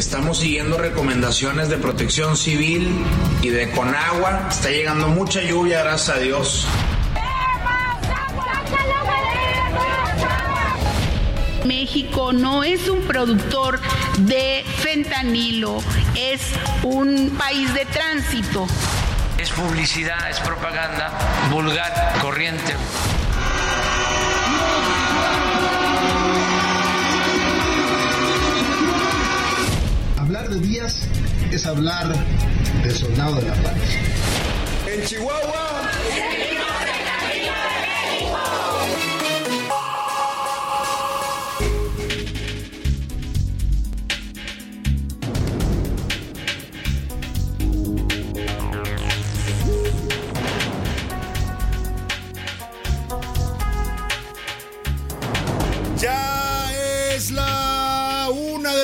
Estamos siguiendo recomendaciones de protección civil y de Conagua. Está llegando mucha lluvia, gracias a Dios. México no es un productor de fentanilo, es un país de tránsito. Es publicidad, es propaganda vulgar, corriente. Es hablar de soldado de la paz.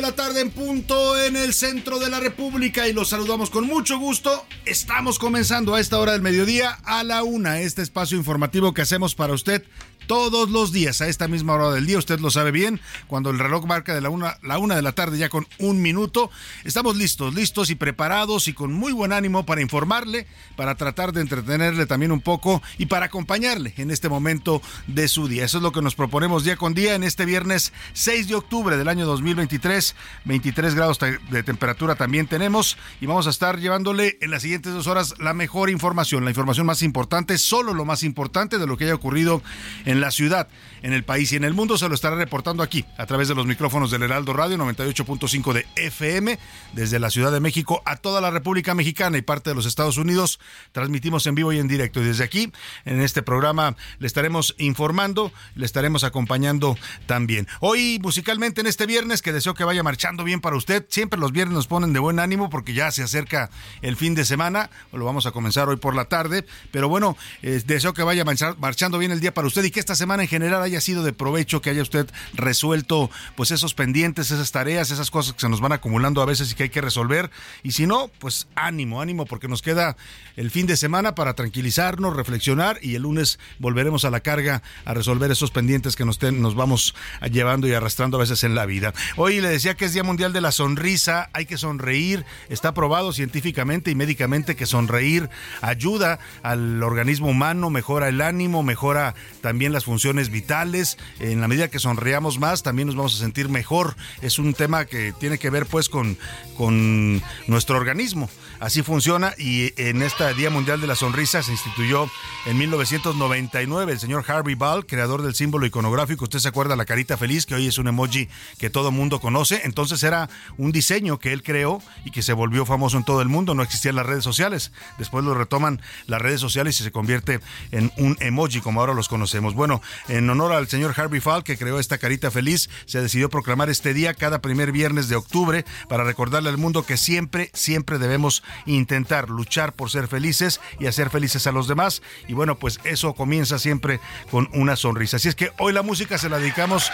La tarde en punto en el centro de la República y los saludamos con mucho gusto. Estamos comenzando a esta hora del mediodía a la una este espacio informativo que hacemos para usted todos los días a esta misma hora del día. Usted lo sabe bien, cuando el reloj marca de la una, la una de la tarde ya con un minuto. Estamos listos, listos y preparados y con muy buen ánimo para informarle, para tratar de entretenerle también un poco y para acompañarle en este momento de su día. Eso es lo que nos proponemos día con día en este viernes 6 de octubre del año 2023. 23 grados de temperatura también tenemos y vamos a estar llevándole en las siguientes dos horas la mejor información, la información más importante, solo lo más importante de lo que haya ocurrido en en la ciudad, en el país y en el mundo. Se lo estará reportando aquí a través de los micrófonos del Heraldo Radio 98.5 de FM desde la Ciudad de México a toda la República Mexicana y parte de los Estados Unidos. Transmitimos en vivo y en directo y desde aquí en este programa le estaremos informando, le estaremos acompañando también. Hoy musicalmente en este viernes que deseo que vaya marchando bien para usted. Siempre los viernes nos ponen de buen ánimo porque ya se acerca el fin de semana. Lo vamos a comenzar hoy por la tarde, pero bueno, eh, deseo que vaya marchando bien el día para usted y que esta semana en general haya sido de provecho, que haya usted resuelto pues esos pendientes, esas tareas, esas cosas que se nos van acumulando a veces y que hay que resolver. Y si no, pues ánimo, ánimo, porque nos queda el fin de semana para tranquilizarnos, reflexionar y el lunes volveremos a la carga a resolver esos pendientes que nos, nos vamos llevando y arrastrando a veces en la vida. Hoy le decía que es Día Mundial de la Sonrisa, hay que sonreír, está probado científicamente y médicamente que sonreír ayuda al organismo humano, mejora el ánimo, mejora también las funciones vitales. En la medida que sonreamos más, también nos vamos a sentir mejor. Es un tema que tiene que ver pues con, con nuestro organismo. Así funciona y en este Día Mundial de la Sonrisa se instituyó en 1999 el señor Harvey Ball, creador del símbolo iconográfico. Usted se acuerda la carita feliz, que hoy es un emoji que todo mundo conoce. Entonces era un diseño que él creó y que se volvió famoso en todo el mundo. No existían las redes sociales. Después lo retoman las redes sociales y se convierte en un emoji como ahora los conocemos. Bueno, en honor al señor Harvey Fall, que creó esta carita feliz, se decidió proclamar este día cada primer viernes de octubre para recordarle al mundo que siempre, siempre debemos intentar luchar por ser felices y hacer felices a los demás. Y bueno, pues eso comienza siempre con una sonrisa. Así es que hoy la música se la dedicamos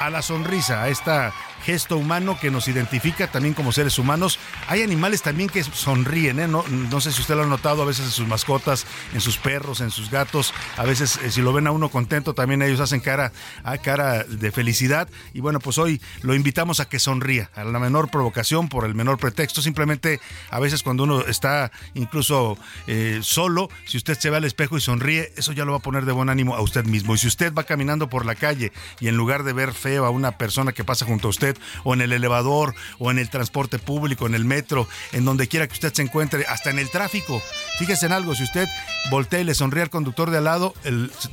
a la sonrisa, a esta gesto humano que nos identifica también como seres humanos. Hay animales también que sonríen, ¿eh? no, sé si usted lo ha notado a veces en sus mascotas, en sus perros, en sus gatos. A veces eh, si lo ven a uno contento, también ellos hacen cara, a cara de felicidad. Y bueno, pues hoy lo invitamos a que sonría, a la menor provocación, por el menor pretexto. Simplemente a veces cuando uno está incluso eh, solo, si usted se ve al espejo y sonríe, eso ya lo va a poner de buen ánimo a usted mismo. Y si usted va caminando por la calle y en lugar de ver feo a una persona que pasa junto a usted, o en el elevador, o en el transporte público, en el metro, en donde quiera que usted se encuentre, hasta en el tráfico. Fíjese en algo, si usted voltea y le sonríe al conductor de al lado,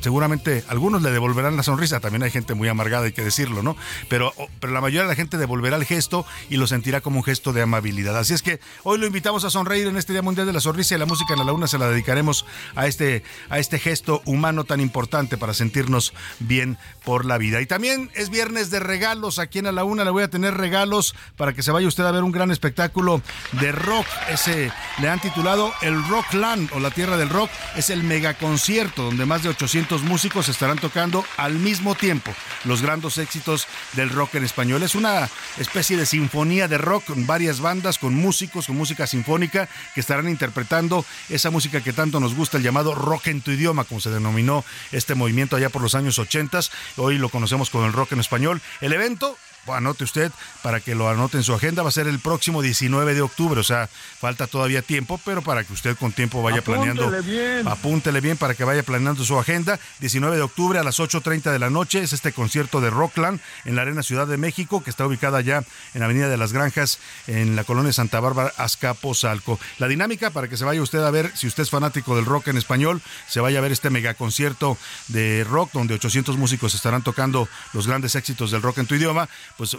seguramente algunos le devolverán la sonrisa, también hay gente muy amargada, hay que decirlo, ¿no? Pero, pero la mayoría de la gente devolverá el gesto y lo sentirá como un gesto de amabilidad. Así es que hoy lo invitamos a sonreír en este Día Mundial de la Sonrisa y la música en la luna se la dedicaremos a este, a este gesto humano tan importante para sentirnos bien por la vida. Y también es viernes de regalos. Aquí en la Una voy a tener regalos para que se vaya usted a ver un gran espectáculo de rock. Ese le han titulado el Rockland o la Tierra del Rock. Es el megaconcierto donde más de 800 músicos estarán tocando al mismo tiempo los grandes éxitos del rock en español. Es una especie de sinfonía de rock con varias bandas, con músicos, con música sinfónica que estarán interpretando esa música que tanto nos gusta, el llamado rock en tu idioma, como se denominó este movimiento allá por los años 80. Hoy lo conocemos con el rock en español. El evento anote usted para que lo anote en su agenda. Va a ser el próximo 19 de octubre, o sea, falta todavía tiempo, pero para que usted con tiempo vaya planeando. Bien. Apúntele bien para que vaya planeando su agenda. 19 de octubre a las 8.30 de la noche es este concierto de Rockland en la Arena Ciudad de México, que está ubicada ya en Avenida de las Granjas, en la colonia Santa Bárbara, Azcapotzalco. La dinámica para que se vaya usted a ver, si usted es fanático del rock en español, se vaya a ver este megaconcierto de rock, donde 800 músicos estarán tocando los grandes éxitos del rock en tu idioma pues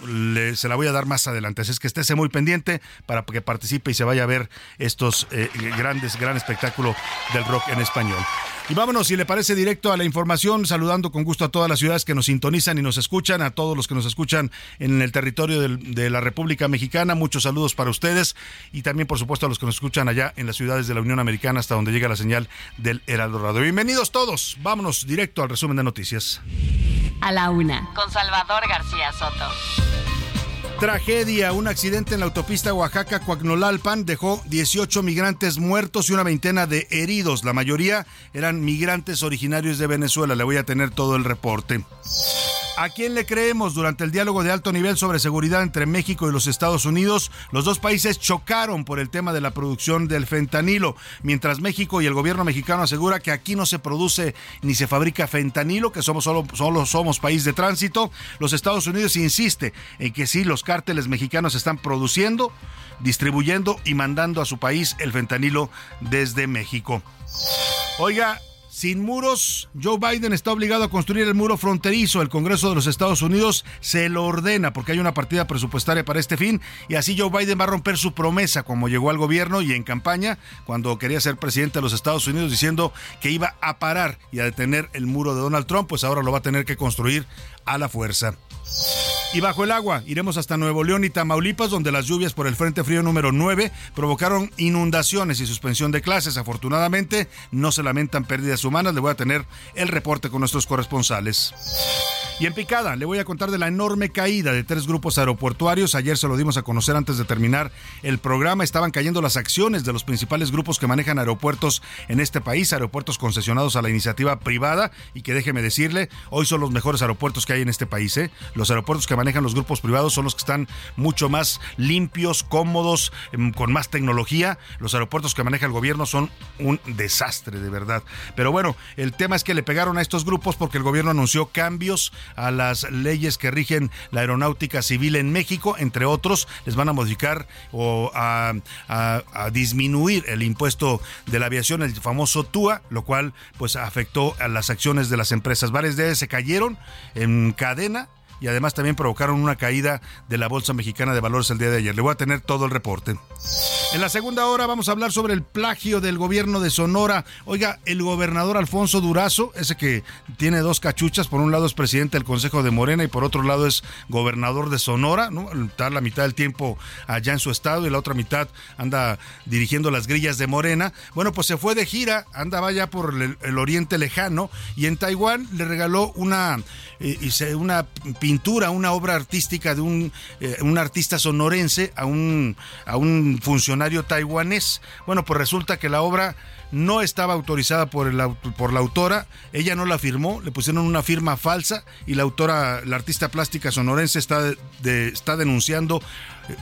se la voy a dar más adelante. Así es que estése muy pendiente para que participe y se vaya a ver estos eh, grandes, gran espectáculo del rock en español. Y vámonos, si le parece, directo a la información, saludando con gusto a todas las ciudades que nos sintonizan y nos escuchan, a todos los que nos escuchan en el territorio de la República Mexicana. Muchos saludos para ustedes y también, por supuesto, a los que nos escuchan allá en las ciudades de la Unión Americana, hasta donde llega la señal del Heraldo Radio. Bienvenidos todos. Vámonos directo al resumen de noticias. A la una, con Salvador García Soto. Tragedia, un accidente en la autopista Oaxaca-Coagnolalpan dejó 18 migrantes muertos y una veintena de heridos. La mayoría eran migrantes originarios de Venezuela. Le voy a tener todo el reporte. ¿A quién le creemos? Durante el diálogo de alto nivel sobre seguridad entre México y los Estados Unidos, los dos países chocaron por el tema de la producción del fentanilo, mientras México y el gobierno mexicano asegura que aquí no se produce ni se fabrica fentanilo, que somos solo, solo somos país de tránsito. Los Estados Unidos insiste en que sí, los cárteles mexicanos están produciendo, distribuyendo y mandando a su país el fentanilo desde México. Oiga, sin muros, Joe Biden está obligado a construir el muro fronterizo. El Congreso de los Estados Unidos se lo ordena porque hay una partida presupuestaria para este fin y así Joe Biden va a romper su promesa como llegó al gobierno y en campaña cuando quería ser presidente de los Estados Unidos diciendo que iba a parar y a detener el muro de Donald Trump, pues ahora lo va a tener que construir a la fuerza. Y bajo el agua, iremos hasta Nuevo León y Tamaulipas, donde las lluvias por el Frente Frío número 9 provocaron inundaciones y suspensión de clases. Afortunadamente, no se lamentan pérdidas humanas. Le voy a tener el reporte con nuestros corresponsales. Y en picada, le voy a contar de la enorme caída de tres grupos aeroportuarios. Ayer se lo dimos a conocer antes de terminar el programa. Estaban cayendo las acciones de los principales grupos que manejan aeropuertos en este país, aeropuertos concesionados a la iniciativa privada. Y que déjeme decirle, hoy son los mejores aeropuertos que hay en este país. ¿eh? Los aeropuertos que manejan los grupos privados son los que están mucho más limpios, cómodos, em, con más tecnología. Los aeropuertos que maneja el gobierno son un desastre, de verdad. Pero bueno, el tema es que le pegaron a estos grupos porque el gobierno anunció cambios a las leyes que rigen la aeronáutica civil en México, entre otros, les van a modificar o a, disminuir el impuesto de la aviación, el famoso TUA, lo cual pues afectó a las acciones de las empresas. Varias de ellas se cayeron en cadena y además también provocaron una caída de la Bolsa Mexicana de Valores el día de ayer. Le voy a tener todo el reporte. En la segunda hora vamos a hablar sobre el plagio del gobierno de Sonora. Oiga, el gobernador Alfonso Durazo, ese que tiene dos cachuchas, por un lado es presidente del Consejo de Morena y por otro lado es gobernador de Sonora, ¿no? Está la mitad del tiempo allá en su estado y la otra mitad anda dirigiendo las grillas de Morena. Bueno, pues se fue de gira, andaba ya por el, oriente lejano y en Taiwán le regaló una, eh, una pintura, una obra artística de un, eh, un artista sonorense a un, a un funcionario taiwanés. Bueno, pues resulta que la obra no estaba autorizada por, el, por la autora, ella no la firmó, le pusieron una firma falsa y la autora, la artista plástica sonorense está, está denunciando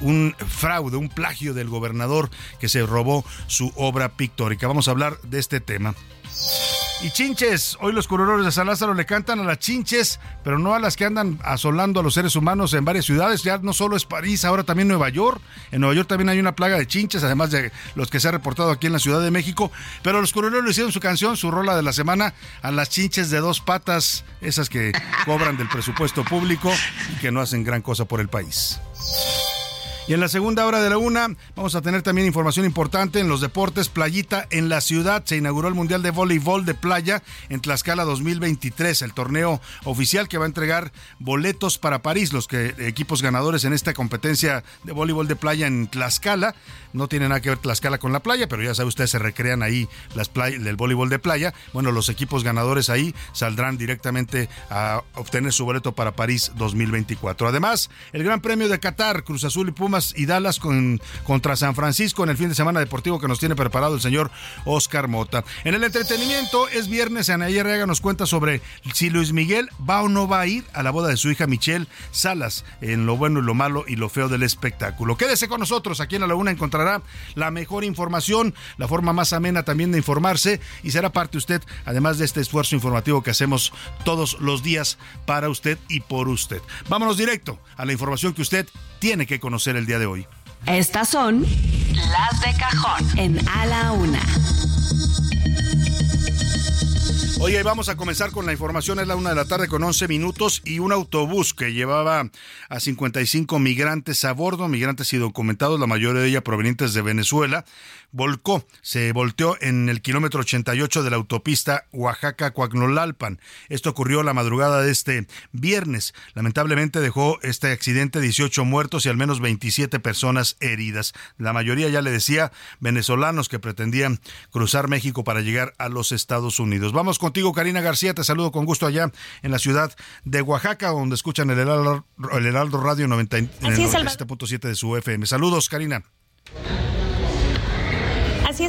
un fraude, un plagio del gobernador que se robó su obra pictórica. Vamos a hablar de este tema. Y chinches, hoy los curuleros de San Lázaro le cantan a las chinches, pero no a las que andan asolando a los seres humanos en varias ciudades. Ya no solo es París, ahora también Nueva York. En Nueva York también hay una plaga de chinches, además de los que se ha reportado aquí en la Ciudad de México. Pero los curuleros le hicieron su canción, su rola de la semana, a las chinches de dos patas, esas que cobran del presupuesto público y que no hacen gran cosa por el país. Y en la segunda hora de la una vamos a tener también información importante en los deportes. Playita en la ciudad. Se inauguró el Mundial de Voleibol de Playa en Tlaxcala 2023, el torneo oficial que va a entregar boletos para París. Los que, equipos ganadores en esta competencia de voleibol de playa en Tlaxcala. No tiene nada que ver Tlaxcala con la playa, pero ya sabe usted, se recrean ahí las play, del voleibol de playa. Bueno, los equipos ganadores ahí saldrán directamente a obtener su boleto para París 2024. Además, el Gran Premio de Qatar, Cruz Azul y Pumas y Dallas con, contra San Francisco en el fin de semana deportivo que nos tiene preparado el señor Oscar Mota. En el entretenimiento es viernes, Anaí Rega nos cuenta sobre si Luis Miguel va o no va a ir a la boda de su hija Michelle Salas, en lo bueno y lo malo y lo feo del espectáculo. Quédese con nosotros, aquí en la Laguna encontrará la mejor información, la forma más amena también de informarse y será parte usted, además de este esfuerzo informativo que hacemos todos los días para usted y por usted. Vámonos directo a la información que usted tiene que conocer el día de hoy. Estas son las de cajón en A la Una. Oye, vamos a comenzar con la información. Es la una de la tarde con 11 minutos y un autobús que llevaba a 55 migrantes a bordo, migrantes y documentados, la mayoría de ellos provenientes de Venezuela, volcó, se volteó en el kilómetro 88 de la autopista Oaxaca-Coagnolalpan. Esto ocurrió la madrugada de este viernes. Lamentablemente dejó este accidente 18 muertos y al menos 27 personas heridas. La mayoría, ya le decía, venezolanos que pretendían cruzar México para llegar a los Estados Unidos. Vamos contigo, Karina García. Te saludo con gusto allá en la ciudad de Oaxaca, donde escuchan el Heraldo, el Heraldo Radio 97.7 de su FM. Saludos, Karina.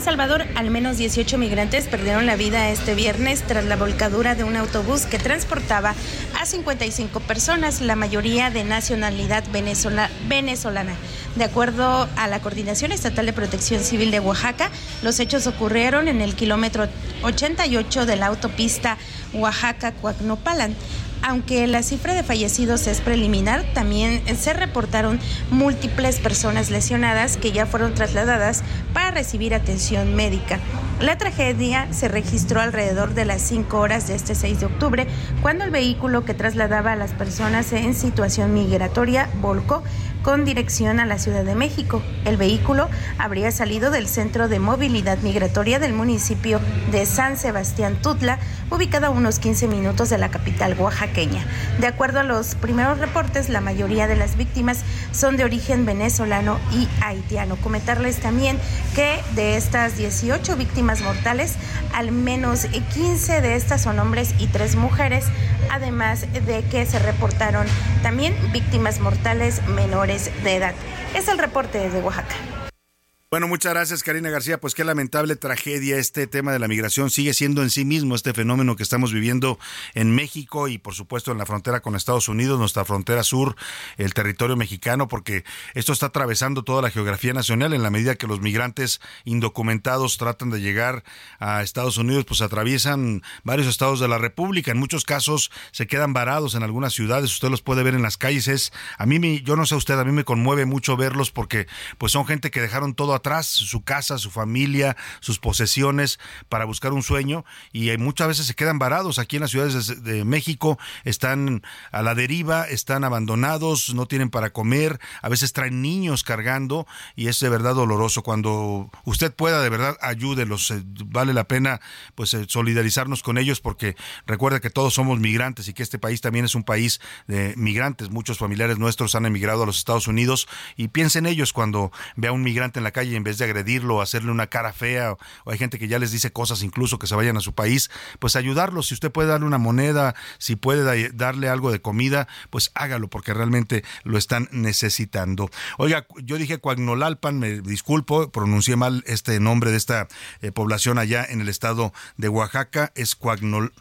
Salvador, al menos 18 migrantes perdieron la vida este viernes tras la volcadura de un autobús que transportaba a 55 personas, la mayoría de nacionalidad venezolana. De acuerdo a la Coordinación Estatal de Protección Civil de Oaxaca, los hechos ocurrieron en el kilómetro 88 de la autopista Oaxaca-Cuacnopalan. Aunque la cifra de fallecidos es preliminar, también se reportaron múltiples personas lesionadas que ya fueron trasladadas para recibir atención médica. La tragedia se registró alrededor de las 5 horas de este 6 de octubre, cuando el vehículo que trasladaba a las personas en situación migratoria volcó con dirección a la Ciudad de México. El vehículo habría salido del Centro de Movilidad Migratoria del municipio de San Sebastián Tutla, ubicado a unos 15 minutos de la capital oaxaqueña. De acuerdo a los primeros reportes, la mayoría de las víctimas son de origen venezolano y haitiano. Comentarles también que de estas 18 víctimas mortales, al menos 15 de estas son hombres y 3 mujeres, además de que se reportaron también víctimas mortales de edad. Es el reporte desde Oaxaca. Bueno, muchas gracias Karina García. Pues qué lamentable tragedia este tema de la migración. Sigue siendo en sí mismo este fenómeno que estamos viviendo en México y por supuesto en la frontera con Estados Unidos, nuestra frontera sur, el territorio mexicano, porque esto está atravesando toda la geografía nacional en la medida que los migrantes indocumentados tratan de llegar a Estados Unidos, pues atraviesan varios estados de la República. En muchos casos se quedan varados en algunas ciudades. Usted los puede ver en las calles. Es, a mí, yo no sé usted, a mí me conmueve mucho verlos porque pues son gente que dejaron todo atrás, su casa, su familia, sus posesiones para buscar un sueño y muchas veces se quedan varados aquí en las ciudades de, México, están a la deriva, están abandonados, no tienen para comer, a veces traen niños cargando y es de verdad doloroso. Cuando usted pueda, de verdad, ayúdelos, eh, vale la pena pues eh, solidarizarnos con ellos porque recuerda que todos somos migrantes y que este país también es un país de migrantes. Muchos familiares nuestros han emigrado a los Estados Unidos y piensen ellos cuando vea a un migrante en la calle y en vez de agredirlo o hacerle una cara fea, o hay gente que ya les dice cosas incluso que se vayan a su país, pues ayudarlos. Si usted puede darle una moneda, si puede darle algo de comida, pues hágalo porque realmente lo están necesitando. Oiga, yo dije Coagnolalpan, me disculpo, pronuncié mal este nombre de esta eh, población allá en el estado de Oaxaca, es Coagnol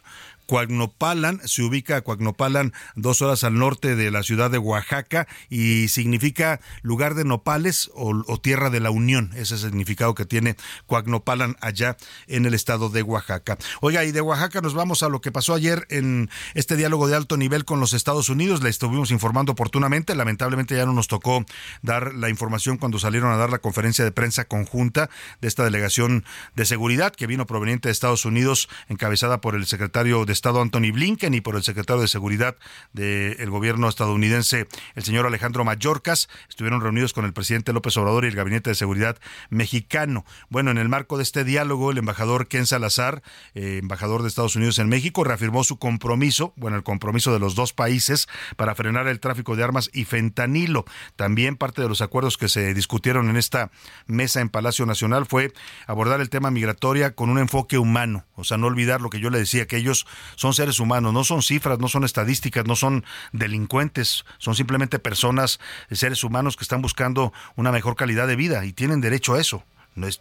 Coagnopalan, se ubica Coagnopalan dos horas al norte de la ciudad de Oaxaca y significa lugar de nopales o, o tierra de la unión. Ese es el significado que tiene Coagnopalan allá en el estado de Oaxaca. Oiga, y de Oaxaca nos vamos a lo que pasó ayer en este diálogo de alto nivel con los Estados Unidos. Le estuvimos informando oportunamente. Lamentablemente ya no nos tocó dar la información cuando salieron a dar la conferencia de prensa conjunta de esta delegación de seguridad que vino proveniente de Estados Unidos, encabezada por el secretario de Estado Anthony Blinken y por el secretario de Seguridad del gobierno estadounidense, el señor Alejandro Mayorkas. Estuvieron reunidos con el presidente López Obrador y el Gabinete de Seguridad mexicano. Bueno, en el marco de este diálogo, el embajador Ken Salazar, eh, embajador de Estados Unidos en México, reafirmó su compromiso, bueno, el compromiso de los dos países para frenar el tráfico de armas y fentanilo. También parte de los acuerdos que se discutieron en esta mesa en Palacio Nacional fue abordar el tema migratoria con un enfoque humano, o sea, no olvidar lo que yo le decía, que ellos son seres humanos, no son cifras, no son estadísticas, no son delincuentes, son simplemente personas, seres humanos que están buscando una mejor calidad de vida y tienen derecho a eso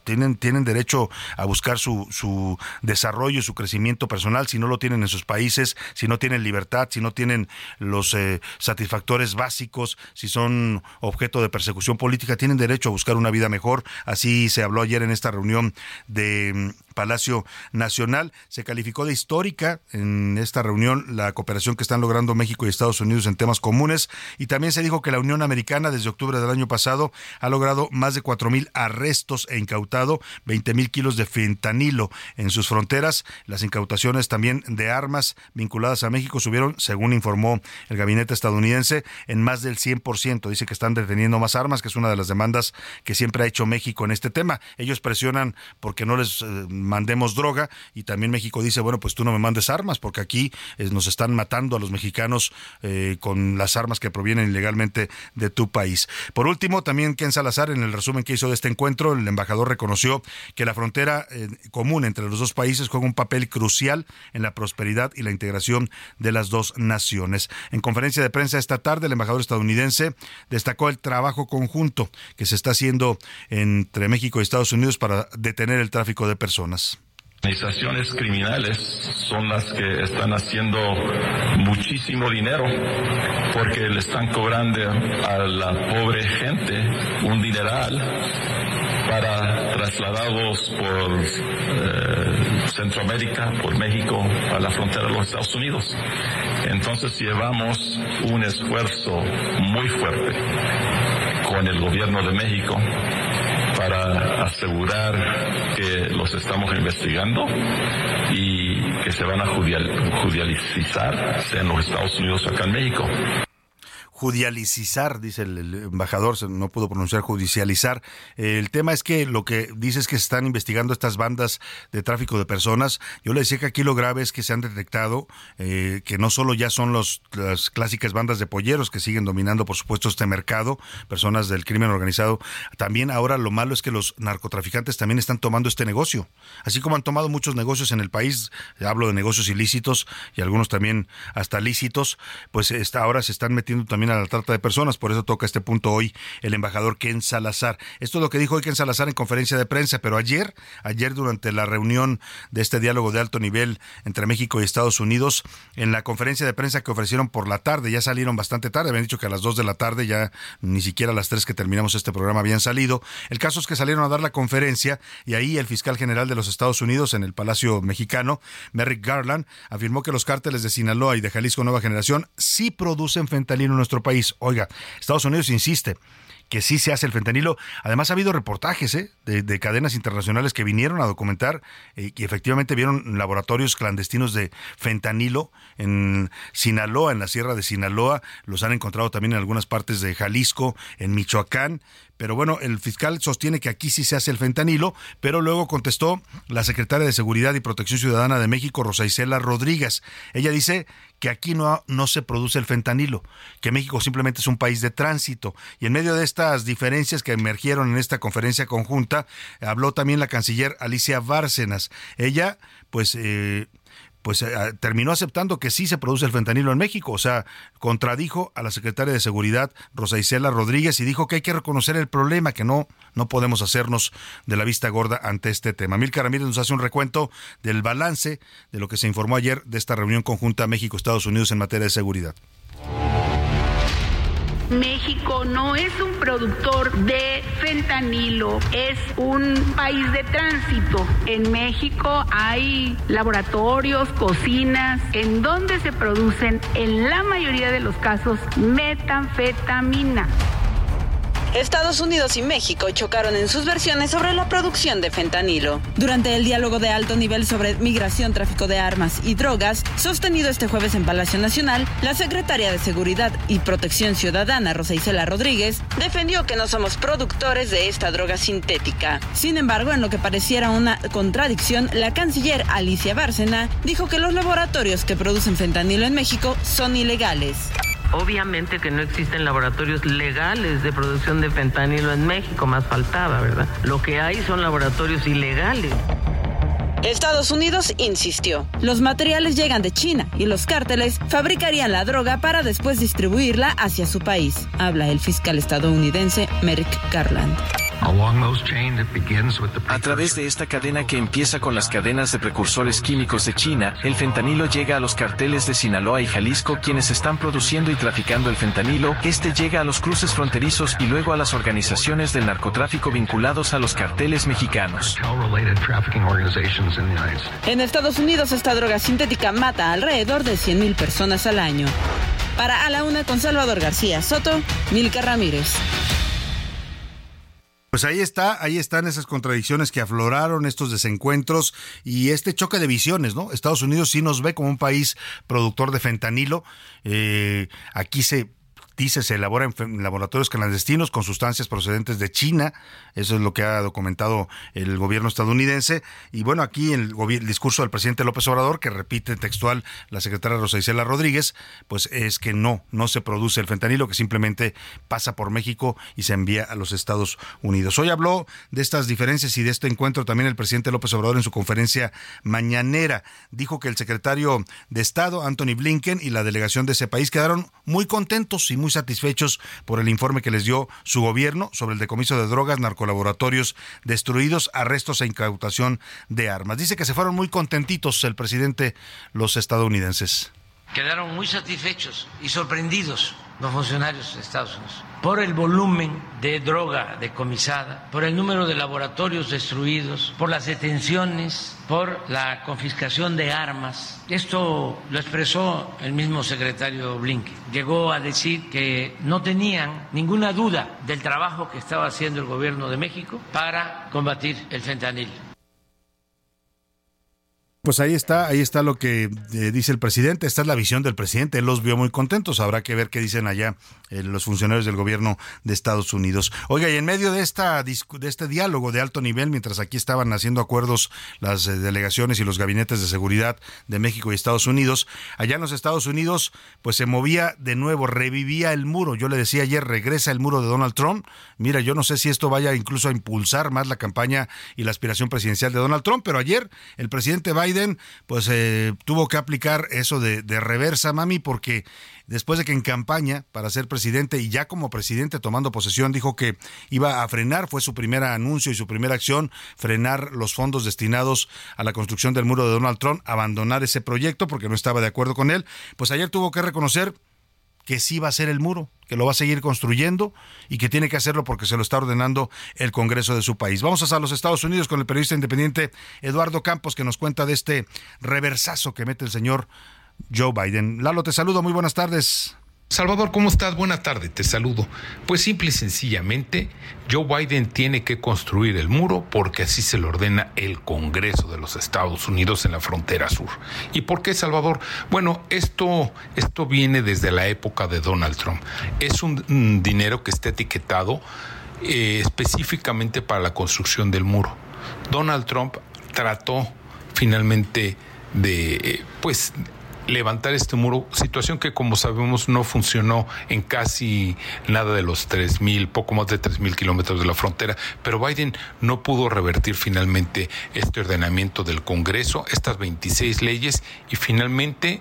tienen, tienen derecho a buscar su, su desarrollo, su crecimiento personal, si no lo tienen en sus países, si no tienen libertad, si no tienen los eh, satisfactores básicos, si son objeto de persecución política, tienen derecho a buscar una vida mejor. Así se habló ayer en esta reunión de mm, Palacio Nacional. Se calificó de histórica en esta reunión la cooperación que están logrando México y Estados Unidos en temas comunes y también se dijo que la Unión Americana desde octubre del año pasado ha logrado más de cuatro mil arrestos e incautado 20 mil kilos de fentanilo en sus fronteras. Las incautaciones también de armas vinculadas a México subieron, según informó el gabinete estadounidense, en más del 100%. Dice que están deteniendo más armas, que es una de las demandas que siempre ha hecho México en este tema. Ellos presionan porque no les eh, mandemos droga y también México dice, bueno, pues tú no me mandes armas porque aquí eh, nos están matando a los mexicanos eh, con las armas que provienen ilegalmente de tu país. Por último, también Ken Salazar, en el resumen que hizo de este encuentro, el embajador reconoció que la frontera eh, común entre los dos países juega un papel crucial en la prosperidad y la integración de las dos naciones. En conferencia de prensa esta tarde, el embajador estadounidense destacó el trabajo conjunto que se está haciendo entre México y Estados Unidos para detener el tráfico de personas. Organizaciones criminales son las que están haciendo muchísimo dinero porque le están cobrando a la pobre gente un dineral para trasladados por eh, Centroamérica, por México, a la frontera de los Estados Unidos. Entonces llevamos un esfuerzo muy fuerte con el gobierno de México para asegurar que los estamos investigando y que se van a judicializar en los Estados Unidos acá en México judicializar, dice el, embajador, no pudo pronunciar judicializar. el tema es que lo que dice es que se están investigando estas bandas de tráfico de personas. Yo le decía que aquí lo grave es que se han detectado eh, que no solo ya son los, las clásicas bandas de polleros que siguen dominando, por supuesto, este mercado, personas del crimen organizado. También ahora lo malo es que los narcotraficantes también están tomando este negocio. Así como han tomado muchos negocios en el país, hablo de negocios ilícitos y algunos también hasta lícitos, pues ahora se están metiendo también a la trata de personas. Por eso toca este punto hoy el embajador Ken Salazar. Esto es lo que dijo hoy Ken Salazar en conferencia de prensa, pero ayer, ayer durante la reunión de este diálogo de alto nivel entre México y Estados Unidos, en la conferencia de prensa que ofrecieron por la tarde, ya salieron bastante tarde, habían dicho que a las 2 de la tarde, ya ni siquiera a las 3 que terminamos este programa habían salido. El caso es que salieron a dar la conferencia y ahí el fiscal general de los Estados Unidos en el Palacio Mexicano, Merrick Garland, afirmó que los cárteles de Sinaloa y de Jalisco Nueva Generación sí producen fentanilo en nuestro país. Oiga, Estados Unidos insiste que sí se hace el fentanilo. Además ha habido reportajes ¿eh? de, cadenas internacionales que vinieron a documentar y eh, que efectivamente vieron laboratorios clandestinos de fentanilo en Sinaloa, en la sierra de Sinaloa. Los han encontrado también en algunas partes de Jalisco, en Michoacán. Pero bueno, el fiscal sostiene que aquí sí se hace el fentanilo, pero luego contestó la secretaria de Seguridad y Protección Ciudadana de México, Rosa Isela Rodríguez. Ella dice que aquí no, no se produce el fentanilo, que México simplemente es un país de tránsito. Y en medio de estas diferencias que emergieron en esta conferencia conjunta, habló también la canciller Alicia Bárcenas. Ella, pues, eh, pues eh, terminó aceptando que sí se produce el fentanilo en México. O sea, contradijo a la secretaria de Seguridad, Rosa Isela Rodríguez, y dijo que hay que reconocer el problema, que no, no podemos hacernos de la vista gorda ante este tema. Milka Ramírez nos hace un recuento del balance de lo que se informó ayer de esta reunión conjunta México-Estados Unidos en materia de seguridad. México no es un productor de fentanilo, es un país de tránsito. En México hay laboratorios, cocinas, en donde se producen en la mayoría de los casos metanfetamina. Estados Unidos y México chocaron en sus versiones sobre la producción de fentanilo. Durante el diálogo de alto nivel sobre migración, tráfico de armas y drogas, sostenido este jueves en Palacio Nacional, la secretaria de Seguridad y Protección Ciudadana, Rosa Isela Rodríguez, defendió que no somos productores de esta droga sintética. Sin embargo, en lo que pareciera una contradicción, la canciller Alicia Bárcena dijo que los laboratorios que producen fentanilo en México son ilegales. Obviamente que no existen laboratorios legales de producción de fentanilo en México, más faltaba, ¿verdad? Lo que hay son laboratorios ilegales. Estados Unidos insistió. Los materiales llegan de China y los cárteles fabricarían la droga para después distribuirla hacia su país, habla el fiscal estadounidense Merrick Garland. A través de esta cadena que empieza con las cadenas de precursores químicos de China, el fentanilo llega a los carteles de Sinaloa y Jalisco quienes están produciendo y traficando el fentanilo, este llega a los cruces fronterizos y luego a las organizaciones del narcotráfico vinculados a los carteles mexicanos. En Estados Unidos esta droga sintética mata alrededor de 100.000 personas al año. Para A la Una con Salvador García Soto, Milka Ramírez. Pues ahí está, ahí están esas contradicciones que afloraron, estos desencuentros y este choque de visiones, ¿no? Estados Unidos sí nos ve como un país productor de fentanilo. Eh, aquí se dice se elabora en laboratorios clandestinos con sustancias procedentes de China. Eso es lo que ha documentado el gobierno estadounidense. Y bueno, aquí el, el discurso del presidente López Obrador, que repite textual la secretaria Rosa Isela Rodríguez, pues es que no, no se produce el fentanilo, que simplemente pasa por México y se envía a los Estados Unidos. Hoy habló de estas diferencias y de este encuentro también el presidente López Obrador en su conferencia mañanera. Dijo que el secretario de Estado, Anthony Blinken, y la delegación de ese país quedaron muy contentos y muy satisfechos por el informe que les dio su gobierno sobre el decomiso de drogas, narcolaboratorios destruidos, arrestos e incautación de armas. Dice que se fueron muy contentitos el presidente los estadounidenses. Quedaron muy satisfechos y sorprendidos los funcionarios de Estados Unidos por el volumen de droga decomisada, por el número de laboratorios destruidos, por las detenciones, por la confiscación de armas. Esto lo expresó el mismo secretario Blinken. Llegó a decir que no tenían ninguna duda del trabajo que estaba haciendo el gobierno de México para combatir el fentanil. Pues ahí está, ahí está lo que eh, dice el presidente, esta es la visión del presidente, él los vio muy contentos, habrá que ver qué dicen allá eh, los funcionarios del gobierno de Estados Unidos. Oiga, y en medio de esta de este diálogo de alto nivel, mientras aquí estaban haciendo acuerdos las eh, delegaciones y los gabinetes de seguridad de México y Estados Unidos, allá en los Estados Unidos, pues se movía de nuevo, revivía el muro. Yo le decía ayer, regresa el muro de Donald Trump. Mira, yo no sé si esto vaya incluso a impulsar más la campaña y la aspiración presidencial de Donald Trump, pero ayer el presidente Biden pues eh, tuvo que aplicar eso de, de reversa, mami, porque después de que en campaña para ser presidente y ya como presidente tomando posesión dijo que iba a frenar, fue su primer anuncio y su primera acción, frenar los fondos destinados a la construcción del muro de Donald Trump, abandonar ese proyecto porque no estaba de acuerdo con él, pues ayer tuvo que reconocer que sí va a ser el muro, que lo va a seguir construyendo y que tiene que hacerlo porque se lo está ordenando el Congreso de su país. Vamos a los Estados Unidos con el periodista independiente Eduardo Campos que nos cuenta de este reversazo que mete el señor Joe Biden. Lalo, te saludo, muy buenas tardes. Salvador, ¿cómo estás? Buenas tardes, te saludo. Pues simple y sencillamente, Joe Biden tiene que construir el muro porque así se lo ordena el Congreso de los Estados Unidos en la frontera sur. ¿Y por qué, Salvador? Bueno, esto, esto viene desde la época de Donald Trump. Es un, dinero que está etiquetado eh, específicamente para la construcción del muro. Donald Trump trató finalmente de, pues, levantar este muro, situación que como sabemos no funcionó en casi nada de los tres mil, poco más de tres mil kilómetros de la frontera, pero Biden no pudo revertir finalmente este ordenamiento del Congreso, estas 26 leyes, y finalmente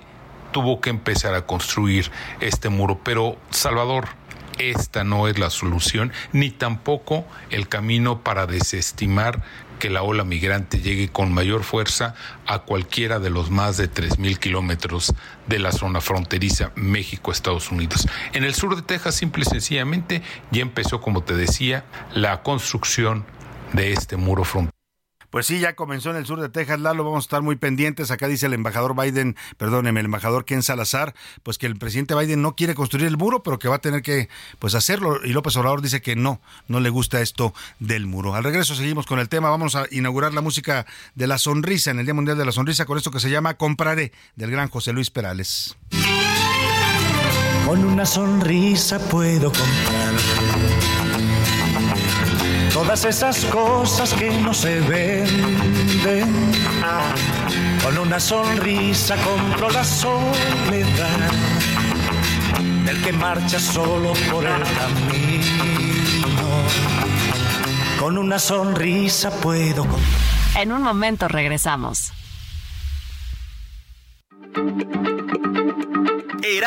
tuvo que empezar a construir este muro. Pero, Salvador, esta no es la solución, ni tampoco el camino para desestimar que la ola migrante llegue con mayor fuerza a cualquiera de los más de 3.000 kilómetros de la zona fronteriza México-Estados Unidos. En el sur de Texas, simple y sencillamente, ya empezó, como te decía, la construcción de este muro fronterizo. Pues sí, ya comenzó en el sur de Texas, Lalo, vamos a estar muy pendientes. Acá dice el embajador Biden, perdóneme, el embajador Ken Salazar, pues que el presidente Biden no quiere construir el muro, pero que va a tener que pues hacerlo. Y López Obrador dice que no, no le gusta esto del muro. Al regreso seguimos con el tema, vamos a inaugurar la música de la sonrisa en el Día Mundial de la Sonrisa con esto que se llama Compraré, del gran José Luis Perales. Con una sonrisa puedo comprar todas esas cosas que no se venden. Con una sonrisa compro la soledad del que marcha solo por el camino. Con una sonrisa puedo. En un momento regresamos.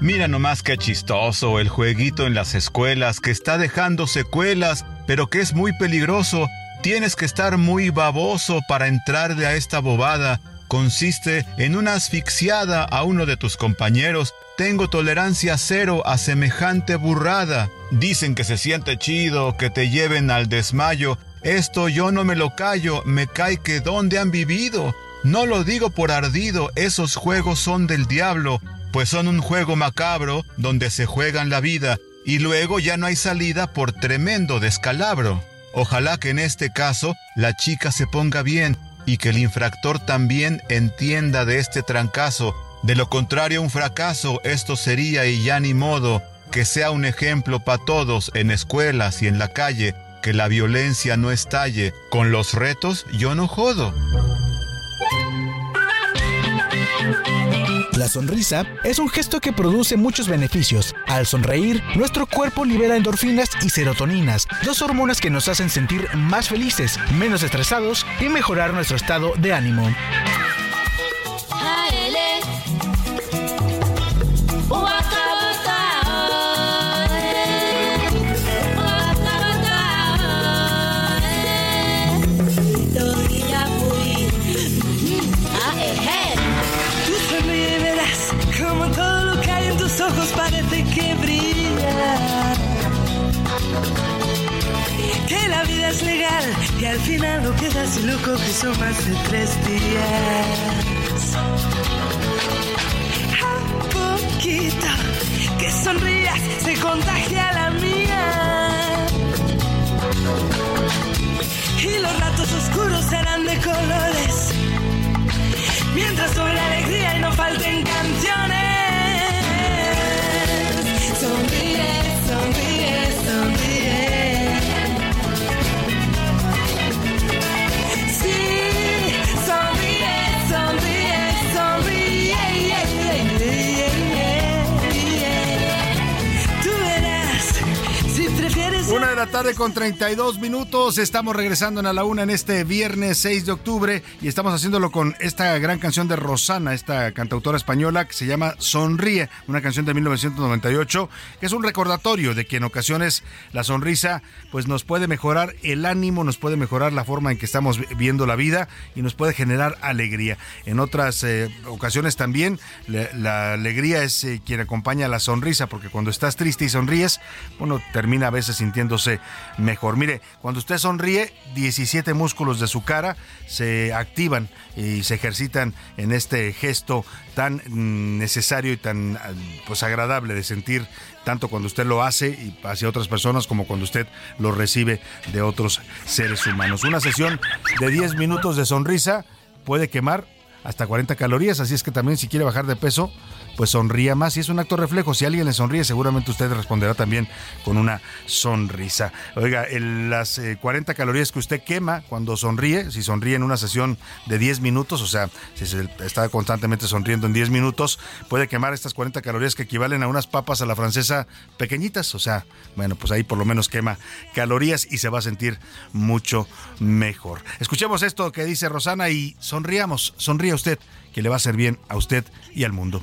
Mira nomás qué chistoso el jueguito en las escuelas que está dejando secuelas, pero que es muy peligroso. Tienes que estar muy baboso para entrarle a esta bobada. Consiste en una asfixiada a uno de tus compañeros. Tengo tolerancia cero a semejante burrada. Dicen que se siente chido, que te lleven al desmayo. Esto yo no me lo callo, me cae que dónde han vivido. No lo digo por ardido, esos juegos son del diablo pues son un juego macabro donde se juegan la vida y luego ya no hay salida por tremendo descalabro. Ojalá que en este caso la chica se ponga bien y que el infractor también entienda de este trancazo. De lo contrario, un fracaso esto sería y ya ni modo, que sea un ejemplo para todos en escuelas y en la calle, que la violencia no estalle. Con los retos yo no jodo. La sonrisa es un gesto que produce muchos beneficios. Al sonreír, nuestro cuerpo libera endorfinas y serotoninas, dos hormonas que nos hacen sentir más felices, menos estresados y mejorar nuestro estado de ánimo. Que la vida es legal y al final no quedas loco que son más de tres días. A poquito que sonrías se contagia la mía. Y los ratos oscuros serán de colores. Mientras sobre la alegría y no falten canciones. Tarde con 32 minutos. Estamos regresando en a la una en este viernes 6 de octubre y estamos haciéndolo con esta gran canción de Rosana, esta cantautora española que se llama Sonríe, una canción de 1998 que es un recordatorio de que en ocasiones la sonrisa pues nos puede mejorar el ánimo, nos puede mejorar la forma en que estamos viendo la vida y nos puede generar alegría. En otras eh, ocasiones también la, alegría es eh, quien acompaña la sonrisa porque cuando estás triste y sonríes, bueno, termina a veces sintiendo mejor. Mire, cuando usted sonríe, 17 músculos de su cara se activan y se ejercitan en este gesto tan mm, necesario y tan pues agradable de sentir tanto cuando usted lo hace y hacia otras personas como cuando usted lo recibe de otros seres humanos. Una sesión de 10 minutos de sonrisa puede quemar hasta 40 calorías, así es que también si quiere bajar de peso, pues sonría más. Y es un acto reflejo. Si alguien le sonríe, seguramente usted responderá también con una sonrisa. Oiga, las 40 eh, calorías que usted quema cuando sonríe, si sonríe en una sesión de 10 minutos, o sea, si se está constantemente sonriendo en 10 minutos, puede quemar estas 40 calorías que equivalen a unas papas a la francesa pequeñitas. O sea, bueno, pues ahí por lo menos quema calorías y se va a sentir mucho mejor. Escuchemos esto que dice Rosana y sonriamos, sonríe usted, que le va a hacer bien a usted y al mundo.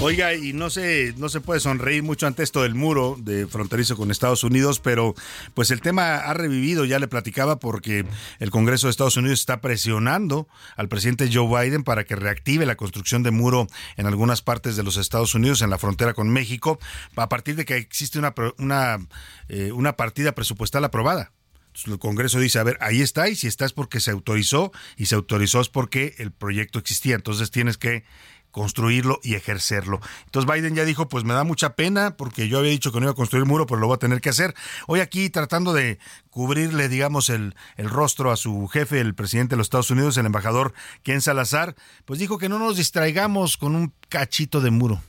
Oiga, y no se, no se puede sonreír mucho ante esto del muro de fronterizo con Estados Unidos, pero pues el tema ha revivido, ya le platicaba, porque el Congreso de Estados Unidos está presionando al presidente Joe Biden para que reactive la construcción de muro en algunas partes de los Estados Unidos, en la frontera con México, a partir de que existe una, una, eh, una partida presupuestal aprobada. El Congreso dice, a ver, ahí está, y si está es porque se autorizó, y se autorizó es porque el proyecto existía, entonces tienes que construirlo y ejercerlo. Entonces Biden ya dijo, pues me da mucha pena porque yo había dicho que no iba a construir muro, pero lo voy a tener que hacer. Hoy aquí tratando de cubrirle, digamos, el, el rostro a su jefe, el presidente de los Estados Unidos, el embajador Ken Salazar, pues dijo que no nos distraigamos con un cachito de muro.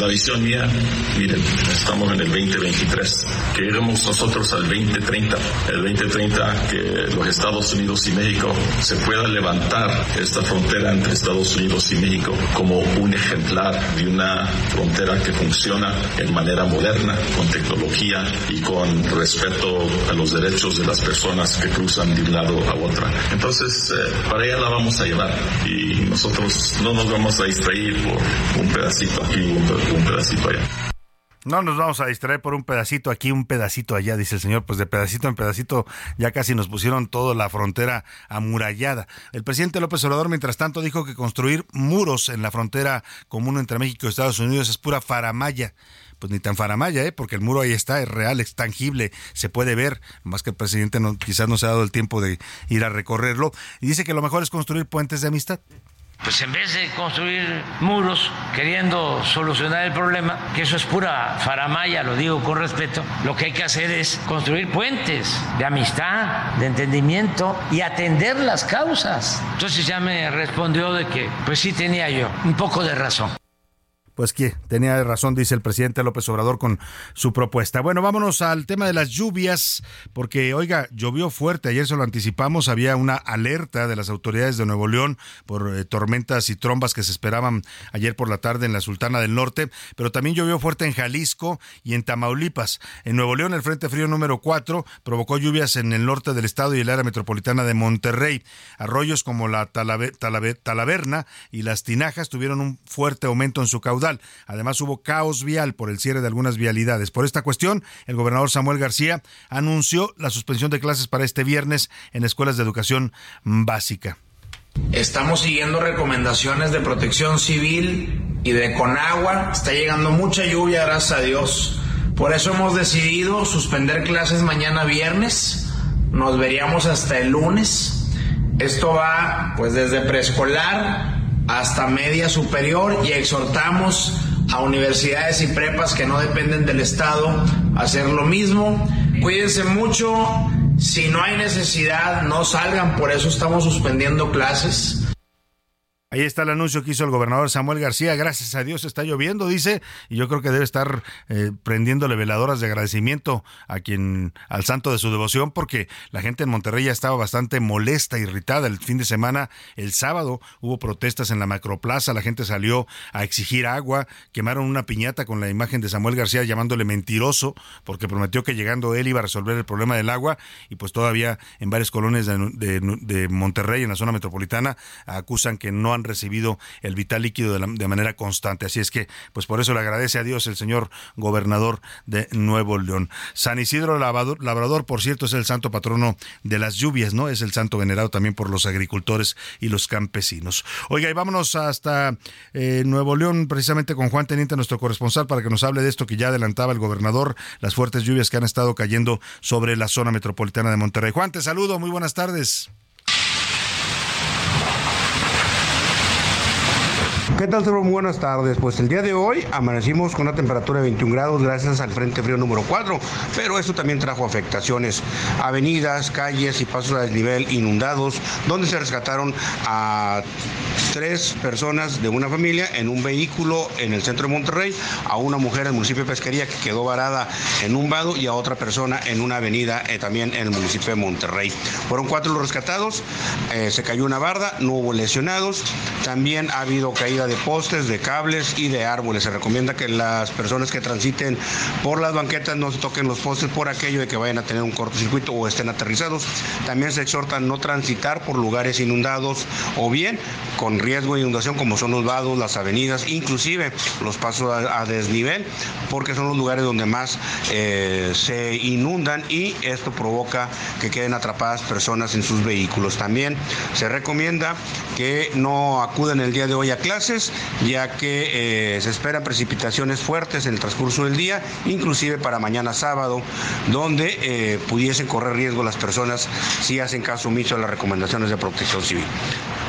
La visión mía, miren, estamos en el 2023. Queremos nosotros al 2030. El 2030 que los Estados Unidos y México se pueda levantar esta frontera entre Estados Unidos y México como un ejemplar de una frontera que funciona en manera moderna, con tecnología y con respeto a los derechos de las personas que cruzan de un lado a otra. Entonces, eh, para allá la vamos a llevar y nosotros no nos vamos a distraer por un pedacito aquí, un pedacito allá. No nos vamos a distraer por un pedacito aquí, un pedacito allá, dice el señor. Pues de pedacito en pedacito ya casi nos pusieron toda la frontera amurallada. El presidente López Obrador, mientras tanto, dijo que construir muros en la frontera común entre México y Estados Unidos es pura faramaya. Pues ni tan faramaya, ¿eh? porque el muro ahí está, es real, es tangible, se puede ver, más que el presidente no, quizás no se ha dado el tiempo de ir a recorrerlo. Y dice que lo mejor es construir puentes de amistad pues en vez de construir muros queriendo solucionar el problema, que eso es pura faramaya, lo digo con respeto, lo que hay que hacer es construir puentes de amistad, de entendimiento y atender las causas. Entonces ya me respondió de que pues sí tenía yo un poco de razón pues que tenía razón, dice el presidente López Obrador con su propuesta. Bueno, vámonos al tema de las lluvias, porque, oiga, llovió fuerte, ayer se lo anticipamos, había una alerta de las autoridades de Nuevo León por eh, tormentas y trombas que se esperaban ayer por la tarde en la Sultana del Norte, pero también llovió fuerte en Jalisco y en Tamaulipas. En Nuevo León, el Frente Frío número 4 provocó lluvias en el norte del estado y el área metropolitana de Monterrey. Arroyos como la Talaverna y las Tinajas tuvieron un fuerte aumento en su caudal Además, hubo caos vial por el cierre de algunas vialidades. Por esta cuestión, el gobernador Samuel García anunció la suspensión de clases para este viernes en escuelas de educación básica. Estamos siguiendo recomendaciones de protección civil y de Conagua. Está llegando mucha lluvia, gracias a Dios. Por eso hemos decidido suspender clases mañana viernes. Nos veríamos hasta el lunes. Esto va pues desde preescolar hasta media superior y exhortamos a universidades y prepas que no dependen del Estado a hacer lo mismo. Cuídense mucho, si no hay necesidad, no salgan, por eso estamos suspendiendo clases. Ahí está el anuncio que hizo el gobernador Samuel García. Gracias a Dios está lloviendo, dice, y yo creo que debe estar eh, prendiéndole veladoras de agradecimiento a quien, al santo de su devoción, porque la gente en Monterrey ya estaba bastante molesta, irritada. El fin de semana, el sábado, hubo protestas en la macroplaza, la gente salió a exigir agua, quemaron una piñata con la imagen de Samuel García llamándole mentiroso, porque prometió que llegando él iba a resolver el problema del agua, y pues todavía en varias colonias de, de Monterrey, en la zona metropolitana, acusan que no han recibido el vital líquido de, manera constante. Así es que, pues por eso le agradece a Dios el señor gobernador de Nuevo León. San Isidro Labrador, por cierto, es el santo patrono de las lluvias, ¿no? Es el santo venerado también por los agricultores y los campesinos. Oiga, y vámonos hasta eh, Nuevo León, precisamente con Juan Teniente, nuestro corresponsal, para que nos hable de esto que ya adelantaba el gobernador, las fuertes lluvias que han estado cayendo sobre la zona metropolitana de Monterrey. Juan, te saludo, muy buenas tardes. ¿Qué tal, Muy buenas tardes. Pues el día de hoy amanecimos con una temperatura de 21 grados gracias al Frente Frío número 4, pero esto también trajo afectaciones. Avenidas, calles y pasos a desnivel inundados, donde se rescataron a tres personas de una familia en un vehículo en el centro de Monterrey, a una mujer en el municipio de Pesquería que quedó varada en un vado y a otra persona en una avenida eh, también en el municipio de Monterrey. Fueron cuatro los rescatados, eh, se cayó una barda, no hubo lesionados, también ha habido de postes, de cables y de árboles. Se recomienda que las personas que transiten por las banquetas no se toquen los postes por aquello de que vayan a tener un cortocircuito o estén aterrizados. También se exhorta no transitar por lugares inundados o bien con riesgo de inundación como son los vados, las avenidas, inclusive los pasos a, desnivel, porque son los lugares donde más eh, se inundan y esto provoca que queden atrapadas personas en sus vehículos. También se recomienda que no acuden el día de hoy a clases ya que eh, se esperan precipitaciones fuertes en el transcurso del día, inclusive para mañana sábado, donde eh, pudiesen correr riesgo las personas si hacen caso omiso a las recomendaciones de protección civil.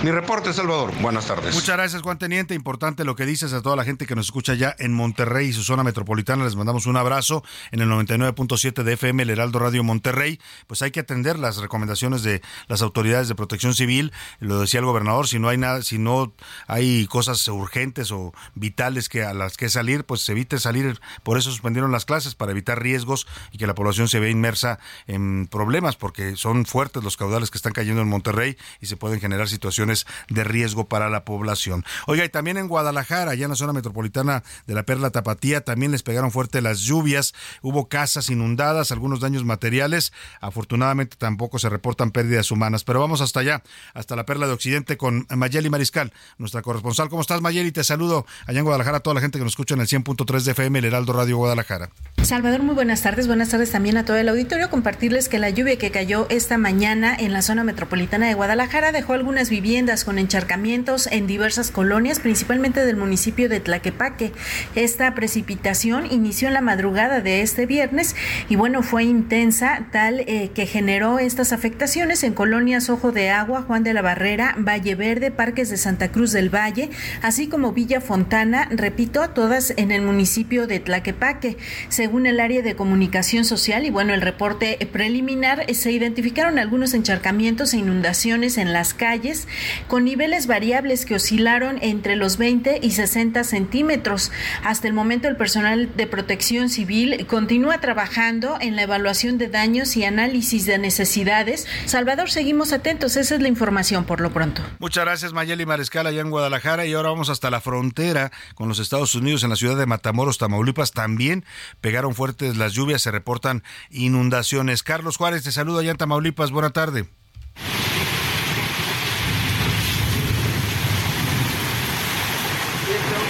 Mi reporte, Salvador. Buenas tardes. Muchas gracias, Juan Teniente. Importante lo que dices a toda la gente que nos escucha ya en Monterrey y su zona metropolitana. Les mandamos un abrazo en el 99.7 de FM, el Heraldo Radio Monterrey. Pues hay que atender las recomendaciones de las autoridades de protección civil. Lo decía el gobernador, si no hay nada, si no hay cosas urgentes o vitales que a las que salir, pues se evite salir. Por eso suspendieron las clases, para evitar riesgos y que la población se vea inmersa en problemas, porque son fuertes los caudales que están cayendo en Monterrey y se pueden generar situaciones de riesgo para la población. Oiga, y también en Guadalajara, allá en la zona metropolitana de la Perla Tapatía, también les pegaron fuerte las lluvias, hubo casas inundadas, algunos daños materiales, afortunadamente tampoco se reportan pérdidas humanas, pero vamos hasta allá, hasta la Perla de Occidente con Mayeli Mariscal, nuestra corresponsal. ¿Cómo estás, Mayeli? Te saludo allá en Guadalajara, a toda la gente que nos escucha en el 100.3 de FM, el Heraldo Radio Guadalajara. Salvador, muy buenas tardes. Buenas tardes también a todo el auditorio. Compartirles que la lluvia que cayó esta mañana en la zona metropolitana de Guadalajara dejó algunas viviendas con encharcamientos en diversas colonias, principalmente del municipio de Tlaquepaque. Esta precipitación inició en la madrugada de este viernes y bueno, fue intensa, tal eh, que generó estas afectaciones en colonias Ojo de Agua, Juan de la Barrera, Valle Verde, Parques de Santa Cruz del Valle, así como Villa Fontana, repito, todas en el municipio de Tlaquepaque. Según el área de comunicación social y bueno, el reporte preliminar, se identificaron algunos encharcamientos e inundaciones en las calles con niveles variables que oscilaron entre los 20 y 60 centímetros. Hasta el momento, el personal de protección civil continúa trabajando en la evaluación de daños y análisis de necesidades. Salvador, seguimos atentos. Esa es la información por lo pronto. Muchas gracias, Mayeli Mariscal, allá en Guadalajara. Y ahora vamos hasta la frontera con los Estados Unidos, en la ciudad de Matamoros, Tamaulipas. También pegaron fuertes las lluvias, se reportan inundaciones. Carlos Juárez, te saludo allá en Tamaulipas. Buena tarde.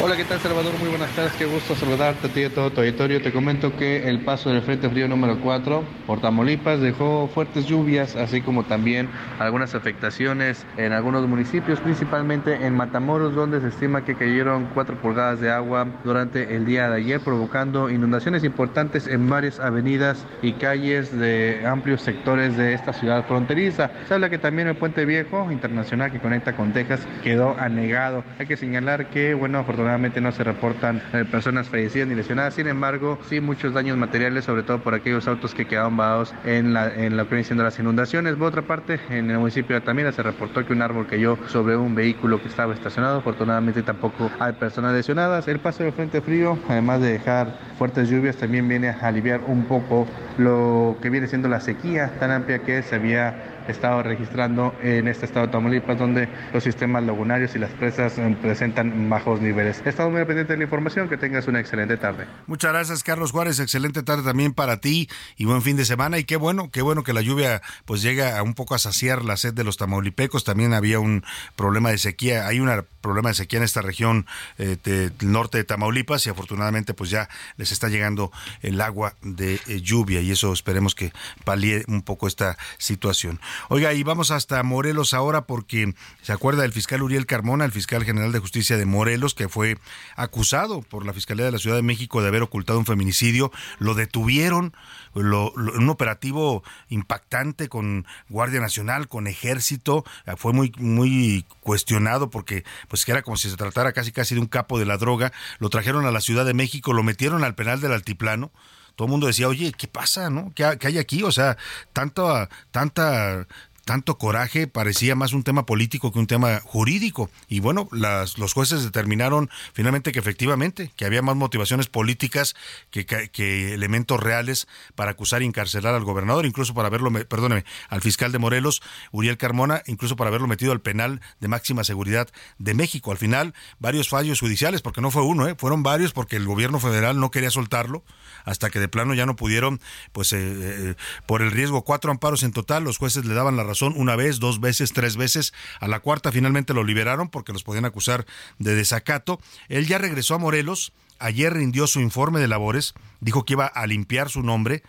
Hola, ¿qué tal Salvador? Muy buenas tardes, qué gusto saludarte a ti y a todo tu auditorio. Te comento que el paso del Frente Frío número 4 por Tamaulipas dejó fuertes lluvias, así como también algunas afectaciones en algunos municipios, principalmente en Matamoros, donde se estima que cayeron 4 pulgadas de agua durante el día de ayer, provocando inundaciones importantes en varias avenidas y calles de amplios sectores de esta ciudad fronteriza. Se habla que también el Puente Viejo Internacional que conecta con Texas quedó anegado. Hay que señalar que, bueno, afortunadamente afortunadamente no se reportan eh, personas fallecidas ni lesionadas, sin embargo, sí muchos daños materiales, sobre todo por aquellos autos que quedaron varados en, la, en lo que viene siendo las inundaciones. Por otra parte, en el municipio de Altamira se reportó que un árbol cayó sobre un vehículo que estaba estacionado, afortunadamente tampoco hay personas lesionadas. El paso del frente frío, además de dejar fuertes lluvias, también viene a aliviar un poco lo que viene siendo la sequía tan amplia que se había estado registrando en este estado de Tamaulipas, donde los sistemas lagunarios y las presas eh, presentan bajos niveles. He estado muy pendiente de la información, que tengas una excelente tarde. Muchas gracias, Carlos Juárez, excelente tarde también para ti y buen fin de semana. Y qué bueno, qué bueno que la lluvia pues llega un poco a saciar la sed de los tamaulipecos. También había un problema de sequía, hay un problema de sequía en esta región eh, del norte de Tamaulipas y afortunadamente pues ya les está llegando el agua de eh, lluvia y eso esperemos que palíe un poco esta situación. Oiga, y vamos hasta Morelos ahora porque se acuerda del fiscal Uriel Carmona, el fiscal general de justicia de Morelos, que fue acusado por la Fiscalía de la Ciudad de México de haber ocultado un feminicidio. Lo detuvieron, un operativo impactante con Guardia Nacional, con Ejército. Fue muy, muy cuestionado porque pues era como si se tratara casi casi de un capo de la droga. Lo trajeron a la Ciudad de México, lo metieron al penal del Altiplano todo el mundo decía, oye, ¿qué pasa? ¿no? ¿Qué, hay aquí? O sea, tanto, tanta tanto coraje parecía más un tema político que un tema jurídico. Y bueno, las, los jueces determinaron finalmente que efectivamente, que había más motivaciones políticas que, elementos reales para acusar y encarcelar al gobernador, incluso para haberlo, perdóneme, al fiscal de Morelos, Uriel Carmona, incluso para haberlo metido al penal de máxima seguridad de México. Al final, varios fallos judiciales, porque no fue uno, ¿eh? fueron varios porque el gobierno federal no quería soltarlo hasta que de plano ya no pudieron, pues eh, eh, por el riesgo, cuatro amparos en total, los jueces le daban la razón una vez, dos veces, tres veces. A la cuarta finalmente lo liberaron porque los podían acusar de desacato. Él ya regresó a Morelos. Ayer rindió su informe de labores. Dijo que iba a limpiar su nombre,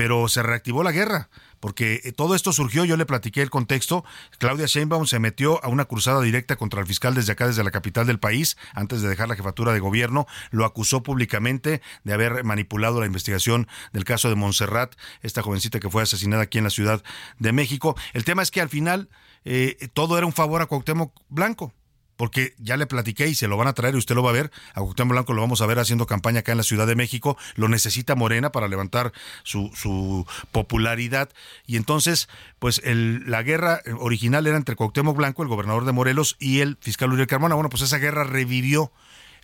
pero se reactivó la guerra porque eh, todo esto surgió, yo le platiqué el contexto, Claudia Sheinbaum se metió a una cruzada directa contra el fiscal desde acá, desde la capital del país, antes de dejar la jefatura de gobierno, lo acusó públicamente de haber manipulado la investigación del caso de Montserrat, esta jovencita que fue asesinada aquí en la Ciudad de México. El tema es que al final eh, todo era un favor a Cuauhtémoc Blanco porque ya le platiqué y se lo van a traer y usted lo va a ver. A Cuauhtémoc Blanco lo vamos a ver haciendo campaña acá en la Ciudad de México. Lo necesita Morena para levantar su, su popularidad. Y entonces, pues el, la guerra original era entre Cuauhtémoc Blanco, el gobernador de Morelos, y el fiscal Uriel Carmona. Bueno, pues esa guerra revivió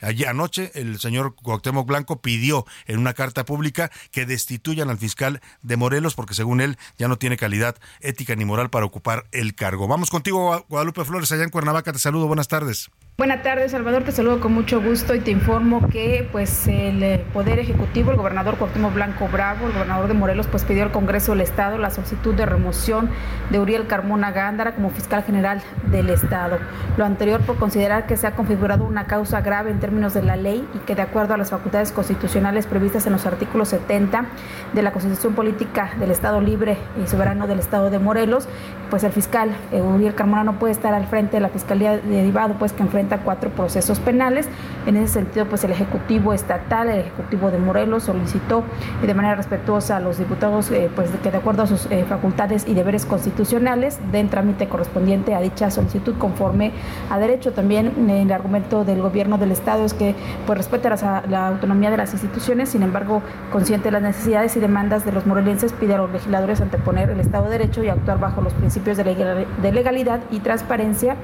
Allí anoche el señor Cuauhtémoc Blanco pidió en una carta pública que destituyan al fiscal de Morelos porque según él ya no tiene calidad ética ni moral para ocupar el cargo. Vamos contigo, Guadalupe Flores, allá en Cuernavaca. Te saludo, buenas tardes. Buenas tardes, Salvador. Te saludo con mucho gusto y te informo que pues el eh, Poder Ejecutivo, el gobernador Cuauhtémoc Blanco Bravo, el gobernador de Morelos, pues pidió al Congreso del Estado la solicitud de remoción de Uriel Carmona Gándara como fiscal general del Estado. Lo anterior por considerar que se ha configurado una causa grave en términos de la ley y que de acuerdo a las facultades constitucionales previstas en los artículos 70 de la Constitución Política del Estado Libre y Soberano del Estado de Morelos, pues el fiscal eh, Uriel Carmona no puede estar al frente de la Fiscalía derivado, pues que enfrenta cuatro procesos penales. En ese sentido, pues el Ejecutivo Estatal, el Ejecutivo de Morelos, solicitó de manera respetuosa a los diputados eh, pues que de acuerdo a sus eh, facultades y deberes constitucionales den trámite correspondiente a dicha solicitud conforme a derecho. También el argumento del gobierno del Estado es que pues respeta la, autonomía de las instituciones, sin embargo, consciente de las necesidades y demandas de los morelenses, pide a los legisladores anteponer el Estado de Derecho y actuar bajo los principios de legalidad y transparencia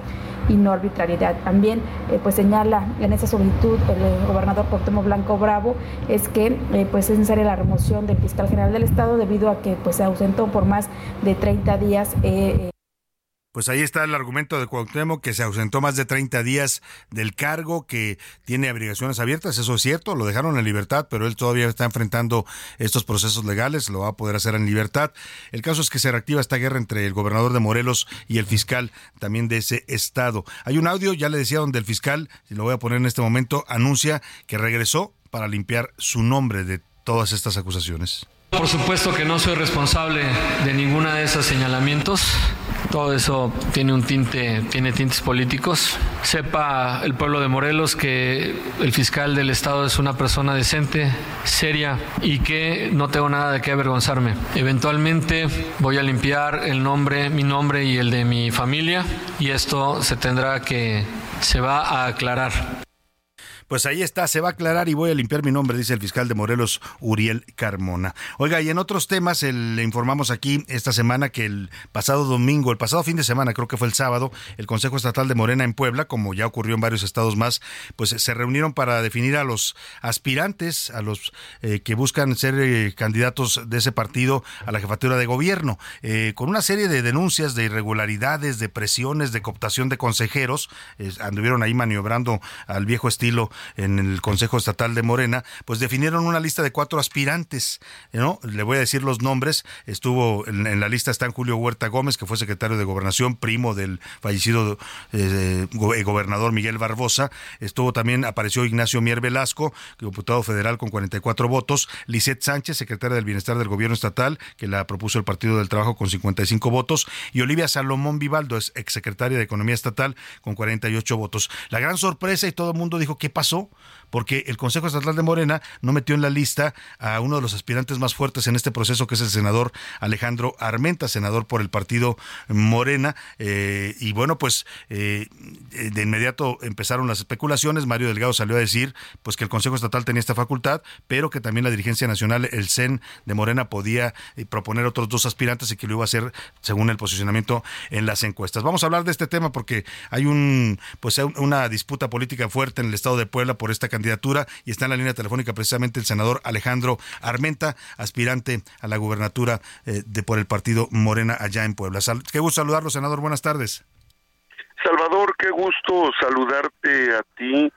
y no arbitrariedad. También eh, pues señala en esa solicitud el gobernador Cuauhtémoc Blanco Bravo es que eh, pues es necesaria la remoción del fiscal general del estado debido a que pues se ausentó por más de 30 días eh, pues ahí está el argumento de Cuauhtémoc que se ausentó más de 30 días del cargo, que tiene obligaciones abiertas, eso es cierto, lo dejaron en libertad, pero él todavía está enfrentando estos procesos legales, lo va a poder hacer en libertad. El caso es que se reactiva esta guerra entre el gobernador de Morelos y el fiscal también de ese estado. Hay un audio, ya le decía, donde el fiscal, y lo voy a poner en este momento, anuncia que regresó para limpiar su nombre de todas estas acusaciones. Por supuesto que no soy responsable de ninguna de esos señalamientos. Todo eso tiene un tinte, tiene tintes políticos. Sepa el pueblo de Morelos que el fiscal del estado es una persona decente, seria y que no tengo nada de qué avergonzarme. Eventualmente voy a limpiar el nombre, mi nombre y el de mi familia y esto se tendrá que se va a aclarar. Pues ahí está, se va a aclarar y voy a limpiar mi nombre, dice el fiscal de Morelos, Uriel Carmona. Oiga, y en otros temas, le informamos aquí esta semana que el pasado domingo, el pasado fin de semana, creo que fue el sábado, el Consejo Estatal de Morena en Puebla, como ya ocurrió en varios estados más, pues se reunieron para definir a los aspirantes, a los eh, que buscan ser eh, candidatos de ese partido a la jefatura de gobierno, eh, con una serie de denuncias de irregularidades, de presiones, de cooptación de consejeros, anduvieron ahí maniobrando al viejo estilo en el Consejo Estatal de Morena, pues definieron una lista de cuatro aspirantes, ¿no? Le voy a decir los nombres, estuvo en, la lista están Julio Huerta Gómez, que fue secretario de Gobernación, primo del fallecido gobernador Miguel Barbosa, estuvo también, apareció Ignacio Mier Velasco, diputado federal con 44 votos, Lisette Sánchez, secretaria del Bienestar del Gobierno Estatal, que la propuso el Partido del Trabajo con 55 votos, y Olivia Salomón Vivaldo, es exsecretaria de Economía Estatal con 48 votos. La gran sorpresa y todo el mundo dijo, ¿qué pasó? Porque el Consejo Estatal de Morena no metió en la lista a uno de los aspirantes más fuertes en este proceso, que es el senador Alejandro Armenta, senador por el partido Morena. Eh, y bueno, pues eh, de inmediato empezaron las especulaciones. Mario Delgado salió a decir pues que el Consejo Estatal tenía esta facultad, pero que también la dirigencia nacional, el CEN de Morena, podía eh, proponer otros dos aspirantes y que lo iba a hacer según el posicionamiento en las encuestas. Vamos a hablar de este tema porque hay un pues una disputa política fuerte en el estado de Puebla por esta candidatura candidatura y está en la línea telefónica precisamente el senador Alejandro Armenta, aspirante a la gubernatura eh, de por el partido Morena allá en Puebla. qué gusto saludarlo, senador. Buenas tardes. Salvador, qué gusto saludarte a ti.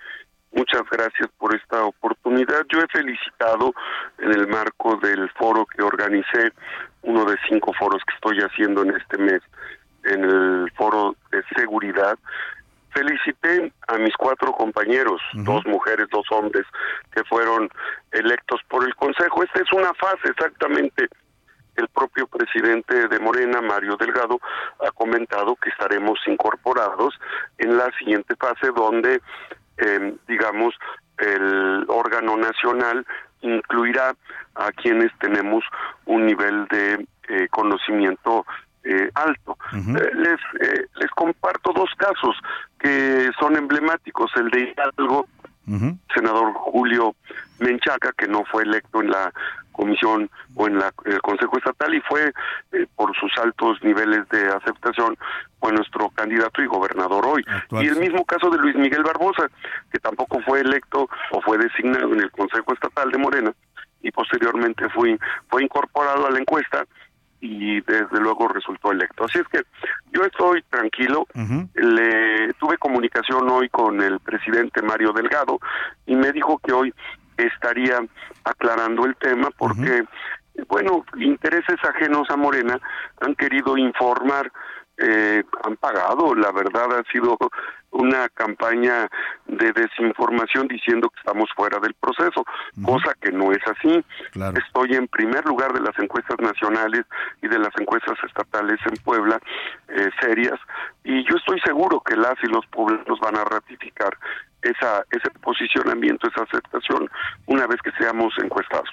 Muchas gracias por esta oportunidad. Yo he felicitado en el marco del foro que organicé, uno de cinco foros que estoy haciendo en este mes, en el foro de seguridad, felicité a mis cuatro compañeros, dos mujeres, dos hombres, que fueron electos por el Consejo. Esta es una fase exactamente. El propio presidente de Morena, Mario Delgado, ha comentado que estaremos incorporados en la siguiente fase donde, eh, digamos, el órgano nacional incluirá a quienes tenemos un nivel de eh, conocimiento eh, alto. Eh, les, eh, les comparto dos casos que son emblemáticos. El de Hidalgo, senador Julio Menchaca, que no fue electo en la comisión o en la, el Consejo Estatal y fue por sus altos niveles de aceptación fue nuestro candidato y gobernador hoy. y el mismo caso de Luis Miguel Barbosa, que tampoco fue electo o fue designado en el Consejo Estatal de Morena y posteriormente fue, fue incorporado a la encuesta y desde luego resultó electo. Así es que yo estoy tranquilo. Le tuve comunicación hoy con el presidente Mario Delgado y me dijo que hoy estaría aclarando el tema porque bueno, intereses ajenos a Morena han querido informar eh, han pagado. La verdad ha sido una campaña de desinformación diciendo que estamos fuera del proceso, cosa que no es así. Estoy en primer lugar de las encuestas nacionales y de las encuestas estatales en Puebla, eh, serias, y yo estoy seguro que las y los pueblos van a ratificar esa, ese posicionamiento, esa aceptación, una vez que seamos encuestados.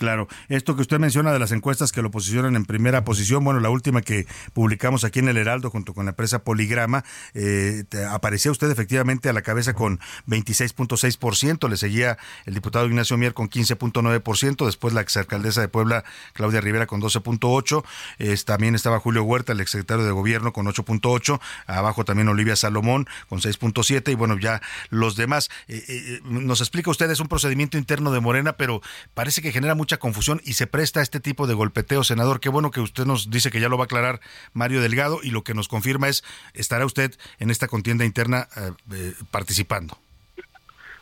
Claro, esto que usted menciona de las encuestas que lo posicionan en primera posición, bueno, la última que publicamos aquí en el Heraldo junto con la empresa Poligrama, eh, aparecía usted efectivamente a la cabeza con 26.6%, le seguía el diputado Ignacio Mier con 15.9%, después la exalcaldesa de Puebla, Claudia Rivera, con 12.8%, también estaba Julio Huerta, el exsecretario de Gobierno, con 8.8%, abajo también Olivia Salomón, con 6.7%, y bueno, ya los demás. Eh, eh, nos explica usted, es un procedimiento interno de Morena, pero parece que genera confusión y se presta a este tipo de golpeteo, senador. Qué bueno que usted nos dice que ya lo va a aclarar Mario Delgado y lo que nos confirma es, estará usted en esta contienda interna eh, eh, participando.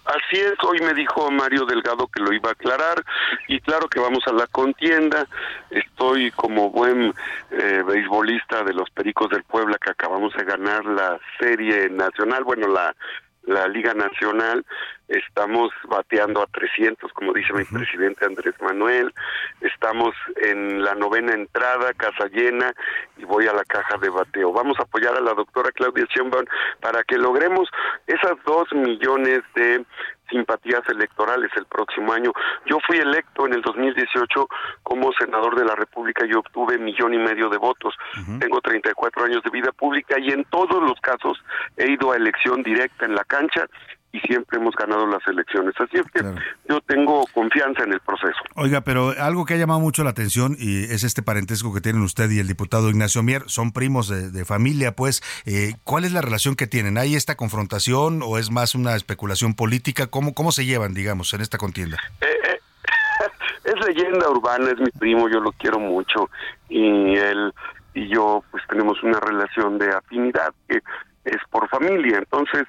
Así es, hoy me dijo Mario Delgado que lo iba a aclarar y claro que vamos a la contienda. Estoy como buen eh, beisbolista de los Pericos del Puebla que acabamos de ganar la serie nacional, bueno, la Liga Nacional, estamos bateando a 300, como dice mi presidente Andrés Manuel, estamos en la novena entrada, casa llena, y voy a la caja de bateo. Vamos a apoyar a la doctora Claudia Sheinbaum para que logremos esas dos millones de simpatías electorales el próximo año. Yo fui electo en el 2018 como senador de la República y obtuve millón y medio de votos. Tengo 34 años de vida pública y en todos los casos he ido a elección directa en la cancha y siempre hemos ganado las elecciones. Así es que yo tengo confianza en el proceso. Oiga, pero algo que ha llamado mucho la atención y es este parentesco que tienen usted y el diputado Ignacio Mier, son primos de, familia, pues, eh, ¿cuál es la relación que tienen? ¿Hay esta confrontación o es más una especulación política? ¿Cómo, cómo se llevan, digamos, en esta contienda? Eh, eh, es leyenda urbana, es mi primo, yo lo quiero mucho y él y yo pues tenemos una relación de afinidad que es por familia, entonces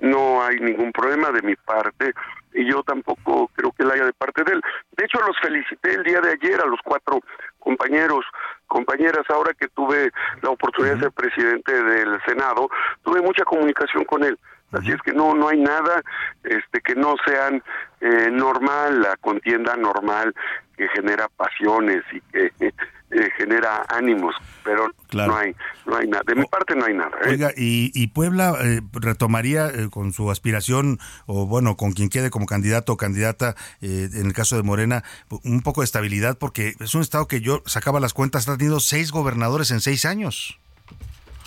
no hay ningún problema de mi parte y yo tampoco creo que la haya de parte de él. De hecho, los felicité el día de ayer a los cuatro compañeros, compañeras, ahora que tuve la oportunidad de ser presidente del Senado, tuve mucha comunicación con él. Así es que no no hay nada este que no sean eh, normal, la contienda normal que genera pasiones y que eh, genera ánimos, pero no hay no hay nada. De mi parte no hay nada. ¿eh? Oiga, y, Puebla eh, retomaría con su aspiración o bueno, con quien quede como candidato o candidata en el caso de Morena un poco de estabilidad porque es un estado que yo sacaba las cuentas ha tenido seis gobernadores en seis años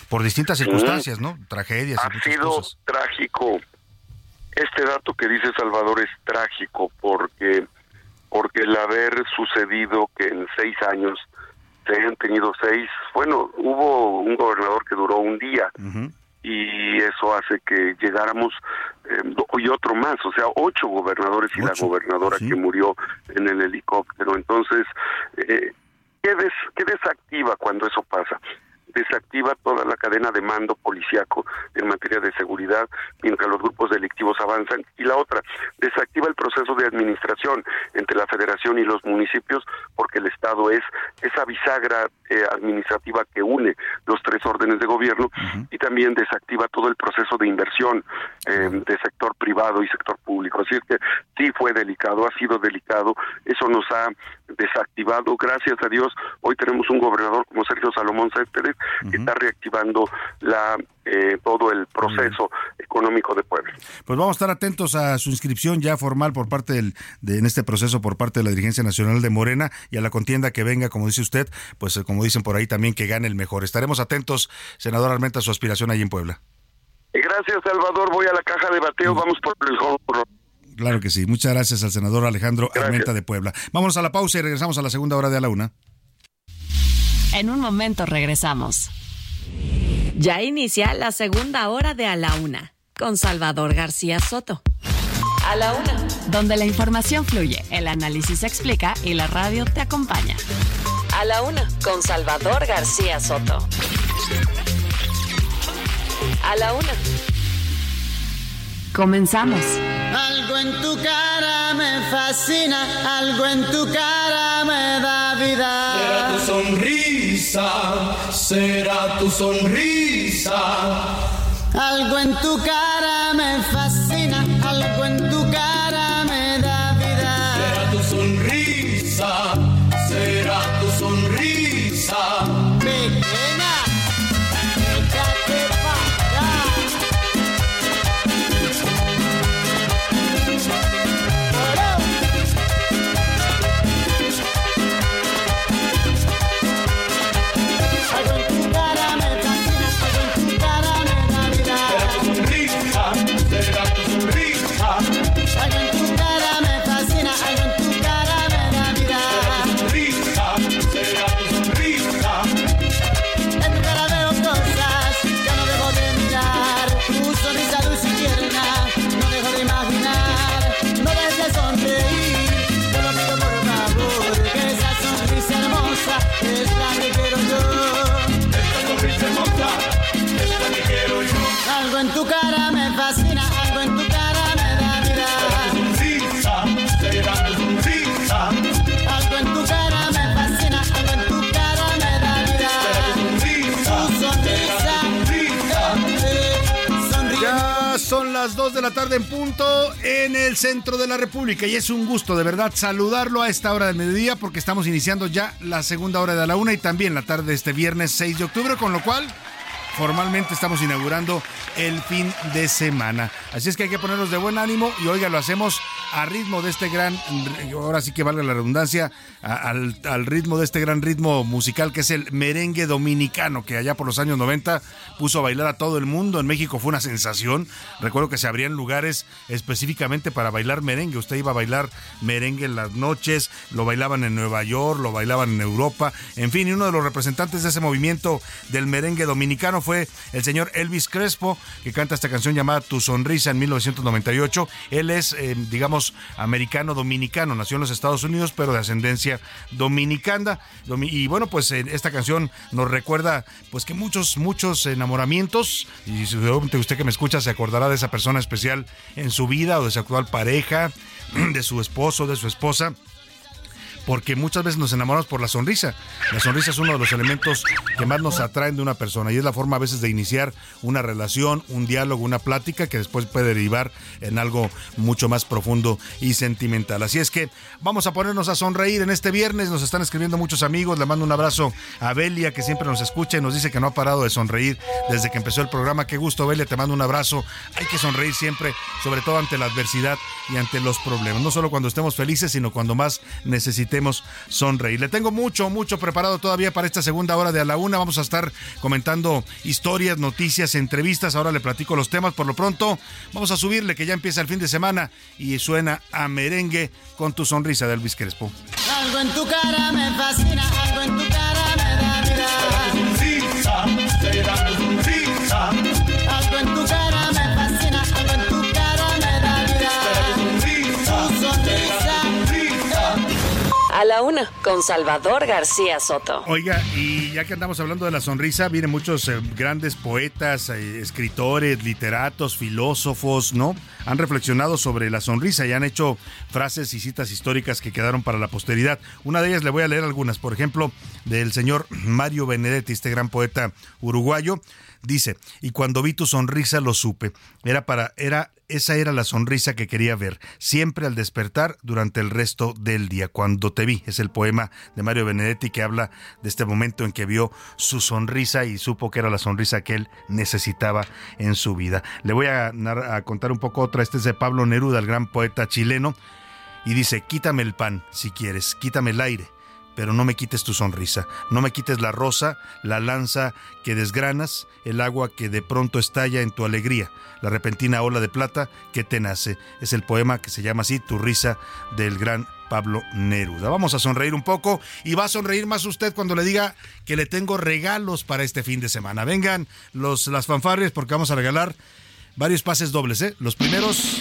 por distintas circunstancias, ¿no? Tragedias. Ha sido trágico. Este dato que dice Salvador es trágico porque porque el haber sucedido que en seis años se hayan tenido seis, bueno, hubo un gobernador que duró un día y eso hace que llegáramos eh, y otro más, o sea, ocho gobernadores y la gobernadora que murió en el helicóptero. Entonces, eh, ¿qué, des, ¿qué desactiva cuando eso pasa? Desactiva toda la cadena de mando policiaco en materia de seguridad mientras los grupos delictivos avanzan. Y la otra desactiva el proceso de administración entre la federación y los municipios porque el estado es esa bisagra eh, administrativa que une los tres órdenes de gobierno y también desactiva todo el proceso de inversión eh, de sector privado y sector público. Así es que sí fue delicado ha sido delicado eso nos ha desactivado. Gracias a Dios hoy tenemos un gobernador como Sergio Salomón Céspedes que está reactivando la eh, todo el proceso económico de Puebla. Pues vamos a estar atentos a su inscripción ya formal por parte del, de, en este proceso por parte de la dirigencia nacional de Morena y a la contienda que venga, como dice usted, pues eh, como dicen por ahí también que gane el mejor. Estaremos atentos, senador Armenta, a su aspiración ahí en Puebla. Gracias, Salvador. Voy a la caja de bateo. Vamos por el Claro que sí. Muchas gracias al senador Alejandro Armenta de Puebla. Vamos a la pausa y regresamos a la segunda hora de a la una. En un momento regresamos. Ya inicia la segunda hora de A la Una con Salvador García Soto. A la Una, donde la información fluye, el análisis se explica y la radio te acompaña. A la Una con Salvador García Soto. A la Una. Comenzamos. Algo en tu cara me fascina, algo en tu cara me da vida. Será tu sonrisa, será tu sonrisa. Algo en tu cara la tarde en punto en el centro de la República. Y es un gusto de verdad saludarlo a esta hora del mediodía porque estamos iniciando ya la segunda hora de la una y también la tarde de este viernes 6 de octubre, con lo cual formalmente estamos inaugurando el fin de semana. Así es que hay que ponernos de buen ánimo y oiga, lo hacemos a ritmo de este gran, ahora sí que valga la redundancia, al, al, ritmo de este gran ritmo musical que es el merengue dominicano, que allá por los años 90 puso a bailar a todo el mundo. En México fue una sensación. Recuerdo que se abrían lugares específicamente para bailar merengue. Usted iba a bailar merengue en las noches, lo bailaban en Nueva York, lo bailaban en Europa, en fin, y uno de los representantes de ese movimiento del merengue dominicano fue el señor Elvis Crespo, que canta esta canción llamada Tu Sonrisa en 1998. Él es, eh, digamos, americano dominicano, nació en los Estados Unidos, pero de ascendencia dominicana. Y bueno, pues esta canción nos recuerda pues que muchos, muchos enamoramientos, y seguramente usted que me escucha se acordará de esa persona especial en su vida o de su actual pareja, de su esposo, de su esposa porque muchas veces nos enamoramos por la sonrisa. La sonrisa es uno de los elementos que más nos atraen de una persona y es la forma a veces de iniciar una relación, un diálogo, una plática que después puede derivar en algo mucho más profundo y sentimental. Así es que vamos a ponernos a sonreír en este viernes. Nos están escribiendo muchos amigos. Le mando un abrazo a Belia que siempre nos escucha y nos dice que no ha parado de sonreír desde que empezó el programa. Qué gusto, Belia. Te mando un abrazo. Hay que sonreír siempre, sobre todo ante la adversidad y ante los problemas. No solo cuando estemos felices, sino cuando más necesitamos sonreír. Le tengo mucho, mucho preparado todavía para esta segunda hora de a la una. Vamos a estar comentando historias, noticias, entrevistas. Ahora le platico los temas. Por lo pronto, vamos a subirle que ya empieza el fin de semana y suena a merengue con tu sonrisa de Elvis Crespo. Algo en tu cara me fascina, algo en tu cara me da Algo a la una con Salvador García Soto. Oiga, y ya que andamos hablando de la sonrisa, vienen muchos eh, grandes poetas, eh, escritores, literatos, filósofos, ¿no? Han reflexionado sobre la sonrisa y han hecho frases y citas históricas que quedaron para la posteridad. Una de ellas le voy a leer algunas, por ejemplo, del señor Mario Benedetti, este gran poeta uruguayo. Dice, y cuando vi tu sonrisa lo supe. Era para, era, esa era la sonrisa que quería ver, siempre al despertar durante el resto del día. Cuando te vi, es el poema de Mario Benedetti que habla de este momento en que vio su sonrisa y supo que era la sonrisa que él necesitaba en su vida. Le voy a, a contar un poco otra, este es de Pablo Neruda, el gran poeta chileno, y dice, quítame el pan si quieres, quítame el aire pero no me quites tu sonrisa, no me quites la rosa, la lanza que desgranas, el agua que de pronto estalla en tu alegría, la repentina ola de plata que te nace. Es el poema que se llama así, Tu risa del gran Pablo Neruda. Vamos a sonreír un poco y va a sonreír más usted cuando le diga que le tengo regalos para este fin de semana. Vengan los, las fanfarrias porque vamos a regalar varios pases dobles. ¿eh? Los primeros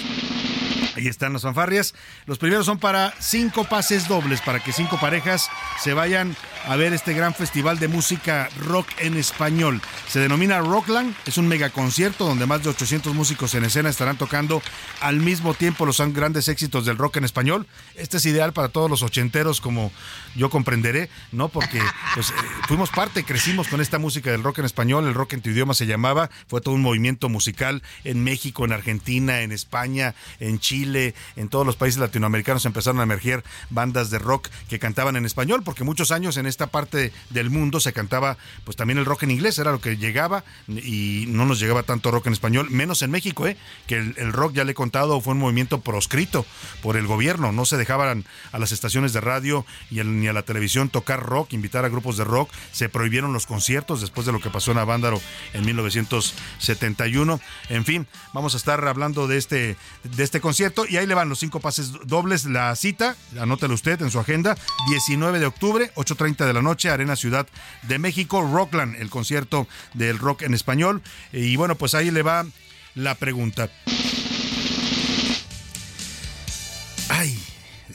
Ahí están las fanfarrias. Los primeros son para cinco pases dobles, para que cinco parejas se vayan a ver este gran festival de música rock en español. Se denomina Rockland, es un megaconcierto donde más de 800 músicos en escena estarán tocando al mismo tiempo los grandes éxitos del rock en español. Este es ideal para todos los ochenteros, como yo comprenderé, ¿no? Porque pues, eh, fuimos parte, crecimos con esta música del rock en español, el rock en tu idioma se llamaba, fue todo un movimiento musical en México, en Argentina, en España, en Chile, en todos los países latinoamericanos empezaron a emerger bandas de rock que cantaban en español, porque muchos años en esta parte del mundo se cantaba pues también el rock en inglés, era lo que llegaba y no nos llegaba tanto rock en español, menos en México, ¿eh? que el, rock, ya le he contado, fue un movimiento proscrito por el gobierno, no se a las estaciones de radio y ni a la televisión tocar rock, invitar a grupos de rock, se prohibieron los conciertos después de lo que pasó en Avándaro en 1971, en fin, vamos a estar hablando de este, de este concierto y ahí le van los cinco pases dobles, la cita, anótelo usted en su agenda, 19 de octubre, 8.30 de la noche, Arena Ciudad de México, Rockland, el concierto del rock en español. Y bueno, pues ahí le va la pregunta.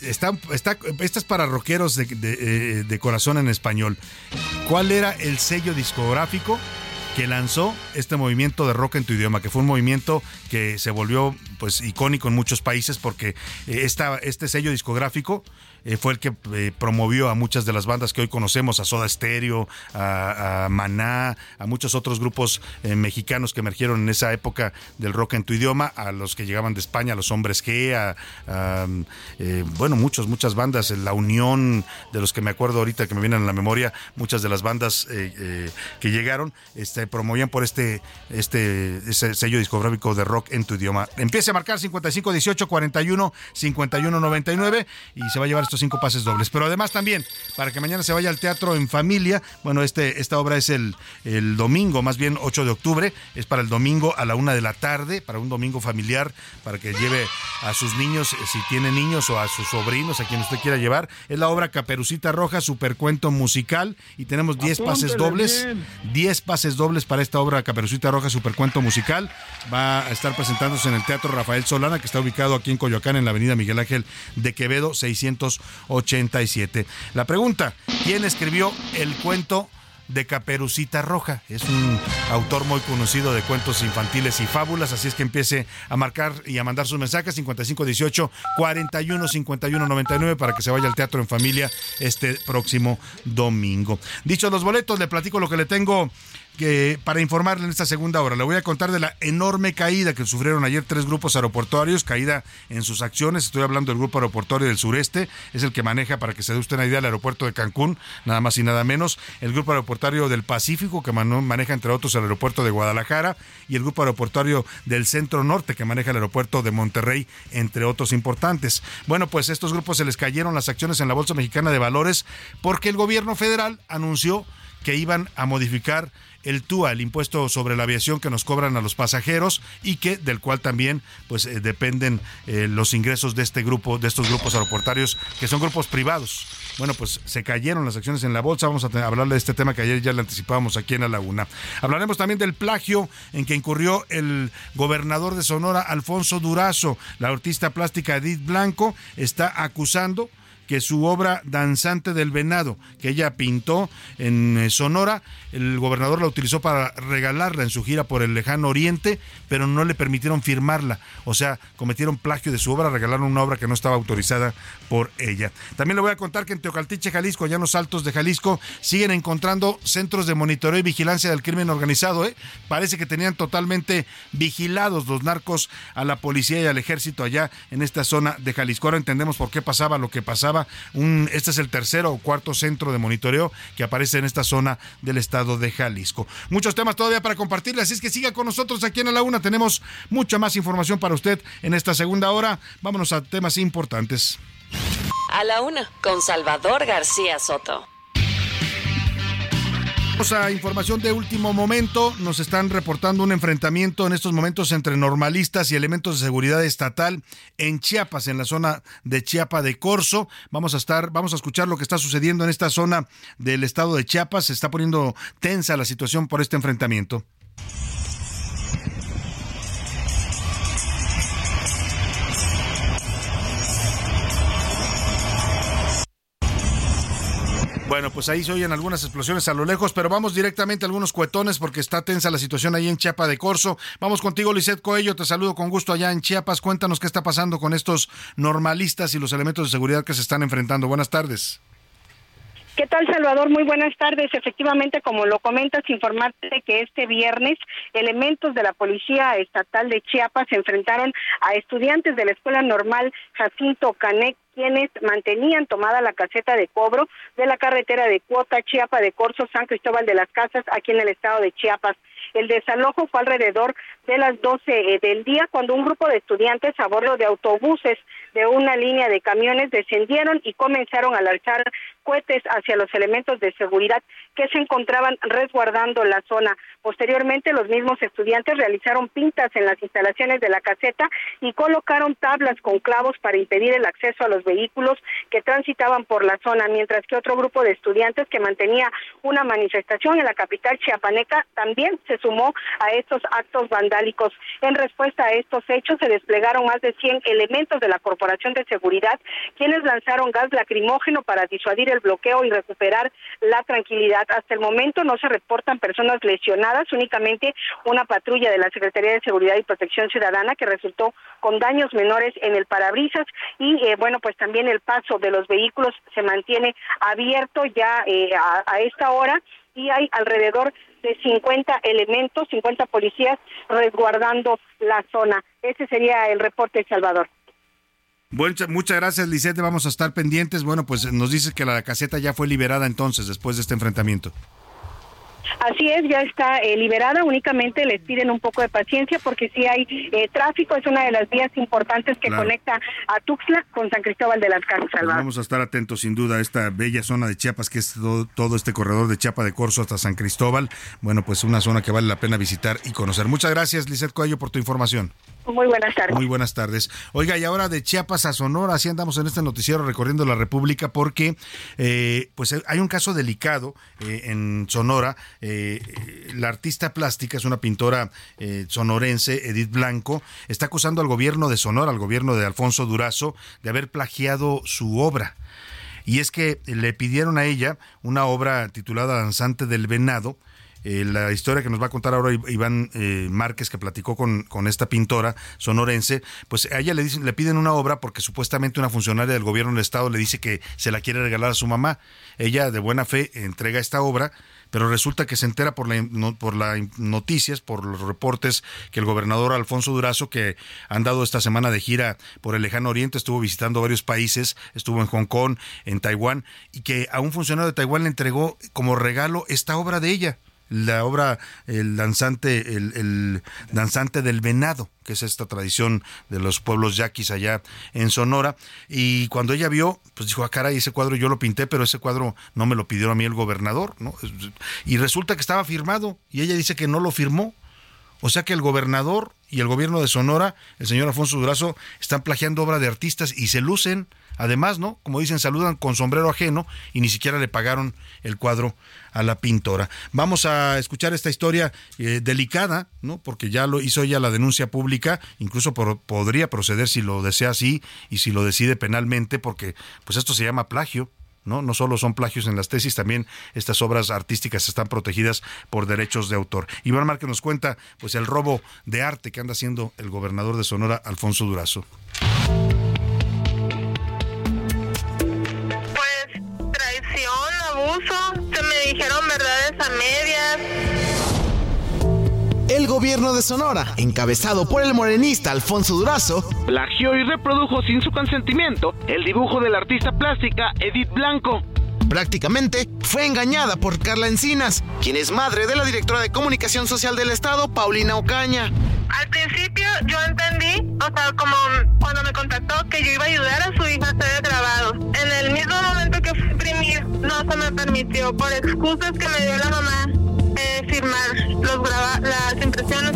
Está, está, esta es para rockeros eh, de corazón en español. ¿Cuál era el sello discográfico que lanzó este movimiento de rock en tu idioma, que fue un movimiento que se volvió pues icónico en muchos países porque esta, este sello discográfico eh, fue el que eh, promovió a muchas de las bandas que hoy conocemos, a Soda Stereo, a, Maná, a muchos otros grupos eh, mexicanos que emergieron en esa época del rock en tu idioma, a los que llegaban de España, a los hombres G, a, bueno, muchos, muchas bandas, La Unión, de los que me acuerdo ahorita que me vienen a la memoria, muchas de las bandas que llegaron, este, promovían por este, este ese sello discográfico de rock en tu idioma. Empiece a marcar 55 18 41 51 99 y se va a llevar estos cinco pases dobles. Pero además también, para que mañana se vaya al teatro en familia, bueno, este, esta obra es el, el domingo, más bien 8 de octubre, es para el domingo a la una de la tarde, para un domingo familiar, para que lleve a sus niños, eh, si tiene niños, o a sus sobrinos, a quien usted quiera llevar. Es la obra Caperucita Roja, supercuento musical, y tenemos 10 pases dobles, 10 pases dobles para esta obra Caperucita Roja, supercuento musical. Va a estar presentándose en el Teatro Rafael Solana, que está ubicado aquí en Coyoacán, en la avenida Miguel Ángel de Quevedo, 600 87. La pregunta, ¿quién escribió el cuento de Caperucita Roja. Es un autor muy conocido de cuentos infantiles y fábulas, así es que empiece a marcar y a mandar sus mensajes 5518 415199 para que se vaya al teatro en familia este próximo domingo. Dicho los boletos, le platico lo que le tengo para informarle en esta segunda hora, le voy a contar de la enorme caída que sufrieron ayer tres grupos aeroportuarios, caída en sus acciones. Estoy hablando del grupo aeroportuario del sureste, es el que maneja, para que se dé usted una idea, el aeropuerto de Cancún, nada más y nada menos. El grupo aeroportuario del Pacífico, que maneja entre otros el aeropuerto de Guadalajara, y el grupo aeroportuario del centro norte, que maneja el aeropuerto de Monterrey, entre otros importantes. Bueno, pues estos grupos se les cayeron las acciones en la Bolsa Mexicana de Valores porque el gobierno federal anunció que iban a modificar el TUA, el impuesto sobre la aviación que nos cobran a los pasajeros y que del cual también pues eh, dependen eh, los ingresos de este grupo, de estos grupos aeroportarios que son grupos privados. Bueno, pues se cayeron las acciones en la bolsa. Vamos a hablar de este tema que ayer ya le anticipábamos aquí en la laguna. Hablaremos también del plagio en que incurrió el gobernador de Sonora, Alfonso Durazo. La artista plástica Edith Blanco está acusando que su obra Danzante del Venado, que ella pintó en eh, Sonora, el gobernador la utilizó para regalarla en su gira por el lejano oriente, pero no le permitieron firmarla. O sea, cometieron plagio de su obra, regalaron una obra que no estaba autorizada por ella. También le voy a contar que en Teocaltiche, Jalisco, allá en los altos de Jalisco, siguen encontrando centros de monitoreo y vigilancia del crimen organizado. ¿eh? Parece que tenían totalmente vigilados los narcos a la policía y al ejército allá en esta zona de Jalisco. Ahora entendemos por qué pasaba lo que pasaba un, este es el tercero o cuarto centro de monitoreo que aparece en esta zona del estado de Jalisco. Muchos temas todavía para compartirles, así es que siga con nosotros aquí en la una. Tenemos mucha más información para usted en esta segunda hora. Vámonos a temas importantes. A la una, con Salvador García Soto. Vamos a información de último momento. Nos están reportando un enfrentamiento en estos momentos entre normalistas y elementos de seguridad estatal en Chiapas, en la zona de Chiapa de Corzo. Vamos a estar, vamos a escuchar lo que está sucediendo en esta zona del estado de Chiapas. Se está poniendo tensa la situación por este enfrentamiento. Bueno, pues ahí se oyen algunas explosiones a lo lejos, pero vamos directamente a algunos cuetones porque está tensa la situación ahí en Chiapa de Corzo. Vamos contigo, Lisette Coello, te saludo con gusto allá en Chiapas. Cuéntanos qué está pasando con estos normalistas y los elementos de seguridad que se están enfrentando. Buenas tardes. ¿Qué tal, Salvador? Muy buenas tardes. Efectivamente, como lo comentas, informarte que este viernes elementos de la Policía Estatal de Chiapas se enfrentaron a estudiantes de la Escuela Normal Jacinto Canec quienes mantenían tomada la caseta de cobro de la carretera de Cuota, Chiapa de Corzo, San Cristóbal de las Casas, aquí en el estado de Chiapas. El desalojo fue alrededor de las 12 eh, del día cuando un grupo de estudiantes a bordo de autobuses de una línea de camiones descendieron y comenzaron a lanzar cohetes hacia los elementos de seguridad que se encontraban resguardando la zona. Posteriormente, los mismos estudiantes realizaron pintas en las instalaciones de la caseta y colocaron tablas con clavos para impedir el acceso a los vehículos que transitaban por la zona, mientras que otro grupo de estudiantes que mantenía una manifestación en la capital chiapaneca también se sumó a estos actos vandálicos. En respuesta a estos hechos se desplegaron más de 100 elementos de la Corporación de Seguridad, quienes lanzaron gas lacrimógeno para disuadir el bloqueo y recuperar la tranquilidad. Hasta el momento no se reportan personas lesionadas, únicamente una patrulla de la Secretaría de Seguridad y Protección Ciudadana que resultó con daños menores en el parabrisas y eh, bueno, pues también el paso de los vehículos se mantiene abierto ya eh, a, a esta hora y hay alrededor de 50 elementos, 50 policías resguardando la zona. Ese sería el reporte, Salvador. Muchas, gracias, Lisette. Vamos a estar pendientes. Bueno, pues nos dice que la caseta ya fue liberada entonces, después de este enfrentamiento. Así es, ya está eh, liberada, únicamente les piden un poco de paciencia porque si hay eh, tráfico, es una de las vías importantes que Claro. conecta a Tuxtla con San Cristóbal de las Casas, Pues vamos a estar atentos sin duda a esta bella zona de Chiapas, que es todo, todo este corredor de Chiapa de Corzo hasta San Cristóbal. Bueno, pues una zona que vale la pena visitar y conocer. Muchas gracias, Lisette Coello, por tu información. Muy buenas tardes. Muy buenas tardes. Oiga, y ahora de Chiapas a Sonora, así andamos en este noticiero recorriendo la República porque eh, pues hay un caso delicado eh, en Sonora. Eh, la artista plástica es una pintora eh, sonorense, Edith Blanco, está acusando al gobierno de Sonora, al gobierno de Alfonso Durazo, de haber plagiado su obra. Y es que le pidieron a ella una obra titulada Danzante del Venado, eh, la historia que nos va a contar ahora Iván Márquez, que platicó con, con esta pintora sonorense, pues a ella le, dicen, le piden una obra porque supuestamente una funcionaria del gobierno del estado le dice que se la quiere regalar a su mamá. Ella de buena fe entrega esta obra, pero resulta que se entera por la, no- por las noticias, por los reportes que el gobernador Alfonso Durazo, que han dado esta semana de gira por el lejano oriente, estuvo visitando varios países, estuvo en Hong Kong, en Taiwán, y que a un funcionario de Taiwán le entregó como regalo esta obra de ella la obra el danzante el, el danzante del venado que es esta tradición de los pueblos yaquis allá en Sonora. Y cuando ella vio pues dijo ah caray ese cuadro yo lo pinté pero ese cuadro no me lo pidió a mí el gobernador no y resulta que estaba firmado y ella dice que no lo firmó. O sea que el gobernador y el gobierno de Sonora, el señor Alfonso Durazo, están plagiando obra de artistas y se lucen. Además, ¿no? Como dicen, saludan con sombrero ajeno y ni siquiera le pagaron el cuadro a la pintora. Vamos a escuchar esta historia eh, delicada, ¿no? Porque ya lo hizo ella la denuncia pública, incluso podría proceder si lo desea así y si lo decide penalmente, porque pues esto se llama plagio. ¿no? No solo son plagios en las tesis, también estas obras artísticas están protegidas por derechos de autor. Iván Márquez nos cuenta pues el robo de arte que anda haciendo el gobernador de Sonora, Alfonso Durazo. Verdades a medias. El gobierno de Sonora, encabezado por el morenista Alfonso Durazo, plagió y reprodujo sin su consentimiento el dibujo de la artista plástica Edith Blanco. Prácticamente fue engañada por Carla Encinas, quien es madre de la directora de comunicación social del estado, Paulina Ocaña. Al principio yo entendí, o sea, como cuando me contactó que yo iba a ayudar a su hija a hacer el grabado. En el mismo momento que fui a imprimir, no se me permitió por excusas que me dio la mamá eh, firmar los las impresiones.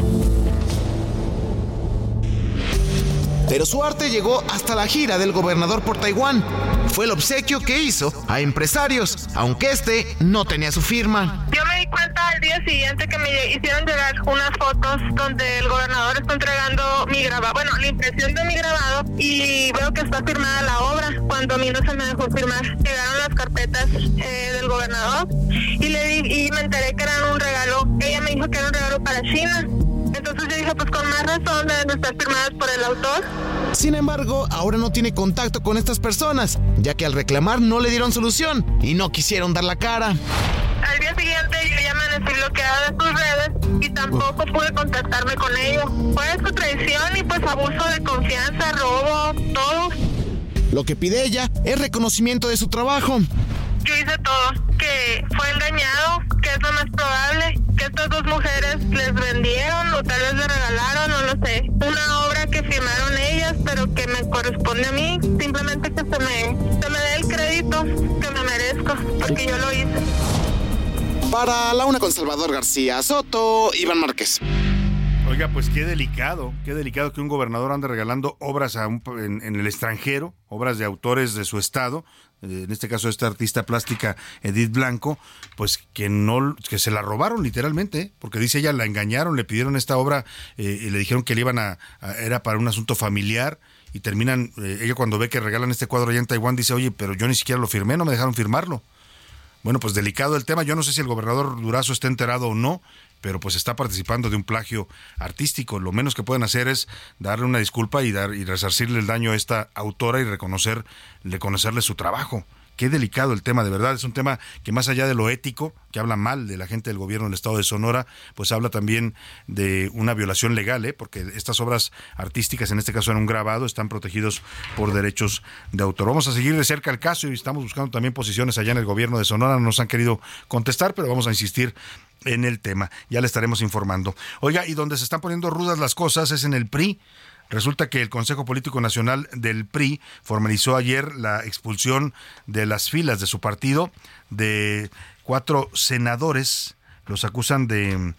Pero su arte llegó hasta la gira del gobernador por Taiwán. Fue el obsequio que hizo a empresarios, aunque este no tenía su firma. Yo me di cuenta al día siguiente que me hicieron llegar unas fotos donde el gobernador está entregando mi grabado, bueno, la impresión de mi grabado y veo que está firmada la obra cuando a mí no se me dejó firmar. Llegaron las carpetas eh, del gobernador y le di, y me enteré que eran un regalo. Ella me dijo que era un regalo para China. Entonces yo dije, pues con más razón deben de estar firmadas por el autor. Sin embargo, ahora no tiene contacto con estas personas, ya que al reclamar no le dieron solución y no quisieron dar la cara. Al día siguiente yo ya amanecí bloqueada de sus redes y tampoco pude contactarme con ellos. Fue su traición y pues abuso de confianza, robo, todo. Lo que pide ella es reconocimiento de su trabajo. Yo hice todo, que fue engañado, que es lo más probable, que estas dos mujeres les vendieron o tal vez le regalaron, no lo sé. Una obra que firmaron ellas, pero que me corresponde a mí. Simplemente que se me, se me dé el crédito que me merezco, porque yo lo hice. Para la una con Salvador García Soto, Iván Márquez. Pues qué delicado, qué delicado que un gobernador ande regalando obras en, el extranjero, obras de autores de su estado, eh, en este caso esta artista plástica Edith Blanco, pues que no, que se la robaron literalmente, ¿eh? porque dice ella la engañaron, le pidieron esta obra eh, y le dijeron que le iban a, era para un asunto familiar y terminan, ella cuando ve que regalan este cuadro allá en Taiwán dice, oye, pero yo ni siquiera lo firmé, no me dejaron firmarlo. Bueno, pues delicado el tema. Yo no sé si el gobernador Durazo está enterado o no, pero pues está participando de un plagio artístico. Lo menos que pueden hacer es darle una disculpa y dar y resarcirle el daño a esta autora y reconocer, reconocerle su trabajo. Qué delicado el tema, de verdad. Es un tema que más allá de lo ético, que habla mal de la gente del gobierno del estado de Sonora, pues habla también de una violación legal, ¿eh? porque estas obras artísticas, en este caso en un grabado, están protegidos por derechos de autor. Vamos a seguir de cerca el caso y estamos buscando también posiciones allá en el gobierno de Sonora. No nos han querido contestar, pero vamos a insistir en el tema. Ya le estaremos informando. Oiga, y donde se están poniendo rudas las cosas es en el PRI. Resulta que el Consejo Político Nacional del PRI formalizó ayer la expulsión de las filas de su partido de cuatro senadores. Los acusan de,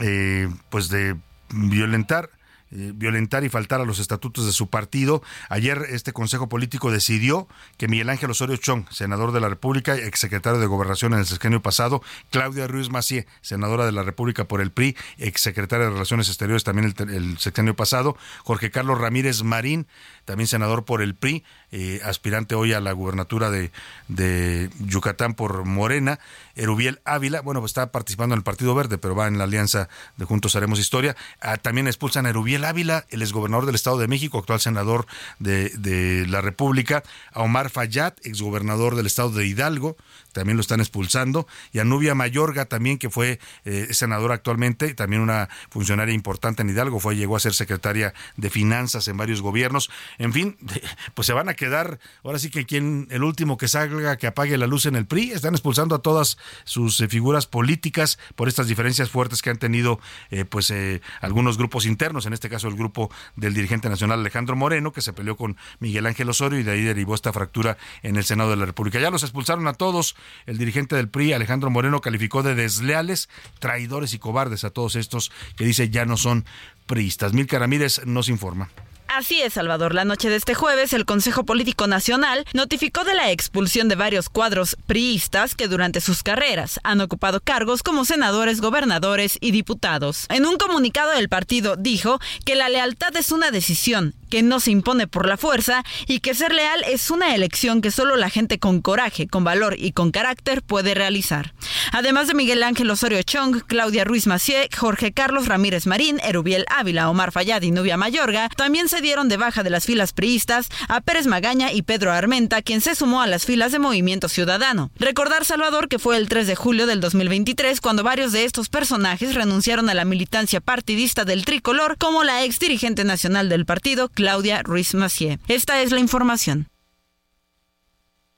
eh, pues de violentar eh, violentar y faltar a los estatutos de su partido. Ayer este Consejo Político decidió que Miguel Ángel Osorio Chong, senador de la República, exsecretario de Gobernación en el sexenio pasado, Claudia Ruiz Macié, senadora de la República por el PRI, exsecretaria de Relaciones Exteriores también el, el sexenio pasado, Jorge Carlos Ramírez Marín, también senador por el PRI, eh, aspirante hoy a la gubernatura de, de, Yucatán por Morena, Erubiel Ávila, bueno, pues está participando en el Partido Verde, pero va en la alianza de Juntos Haremos Historia. Ah, también expulsan a Erubiel Ávila, el exgobernador del Estado de México, actual senador de, de la República, a Omar Fayad, exgobernador del Estado de Hidalgo, también lo están expulsando, y a Nubia Mayorga también, que fue eh, senadora actualmente, también una funcionaria importante en Hidalgo, fue, llegó a ser secretaria de Finanzas en varios gobiernos. En fin, pues se van a quedar, ahora sí que quien, el último que salga, que apague la luz en el PRI, están expulsando a todas sus eh, figuras políticas por estas diferencias fuertes que han tenido eh, pues eh, algunos grupos internos, en este caso el grupo del dirigente nacional Alejandro Moreno, que se peleó con Miguel Ángel Osorio y de ahí derivó esta fractura en el Senado de la República. Ya los expulsaron a todos, el dirigente del PRI, Alejandro Moreno, calificó de desleales, traidores y cobardes a todos estos que dice ya no son priistas. Milka Ramírez nos informa. Así es, Salvador. La noche de este jueves, el Consejo Político Nacional notificó de la expulsión de varios cuadros priistas que durante sus carreras han ocupado cargos como senadores, gobernadores y diputados. En un comunicado, el partido dijo que la lealtad es una decisión que no se impone por la fuerza y que ser leal es una elección que solo la gente con coraje, con valor y con carácter puede realizar. Además de Miguel Ángel Osorio Chong, Claudia Ruiz Macié, Jorge Carlos Ramírez Marín, Erubiel Ávila, Omar Fayad y Nubia Mayorga, también se dieron de baja de las filas priistas a Pérez Magaña y Pedro Armenta, quien se sumó a las filas de Movimiento Ciudadano. Recordar, Salvador, que fue el 3 de julio del 2023 cuando varios de estos personajes renunciaron a la militancia partidista del tricolor, como la ex dirigente nacional del partido, Claudia Ruiz Macié. Esta es la información.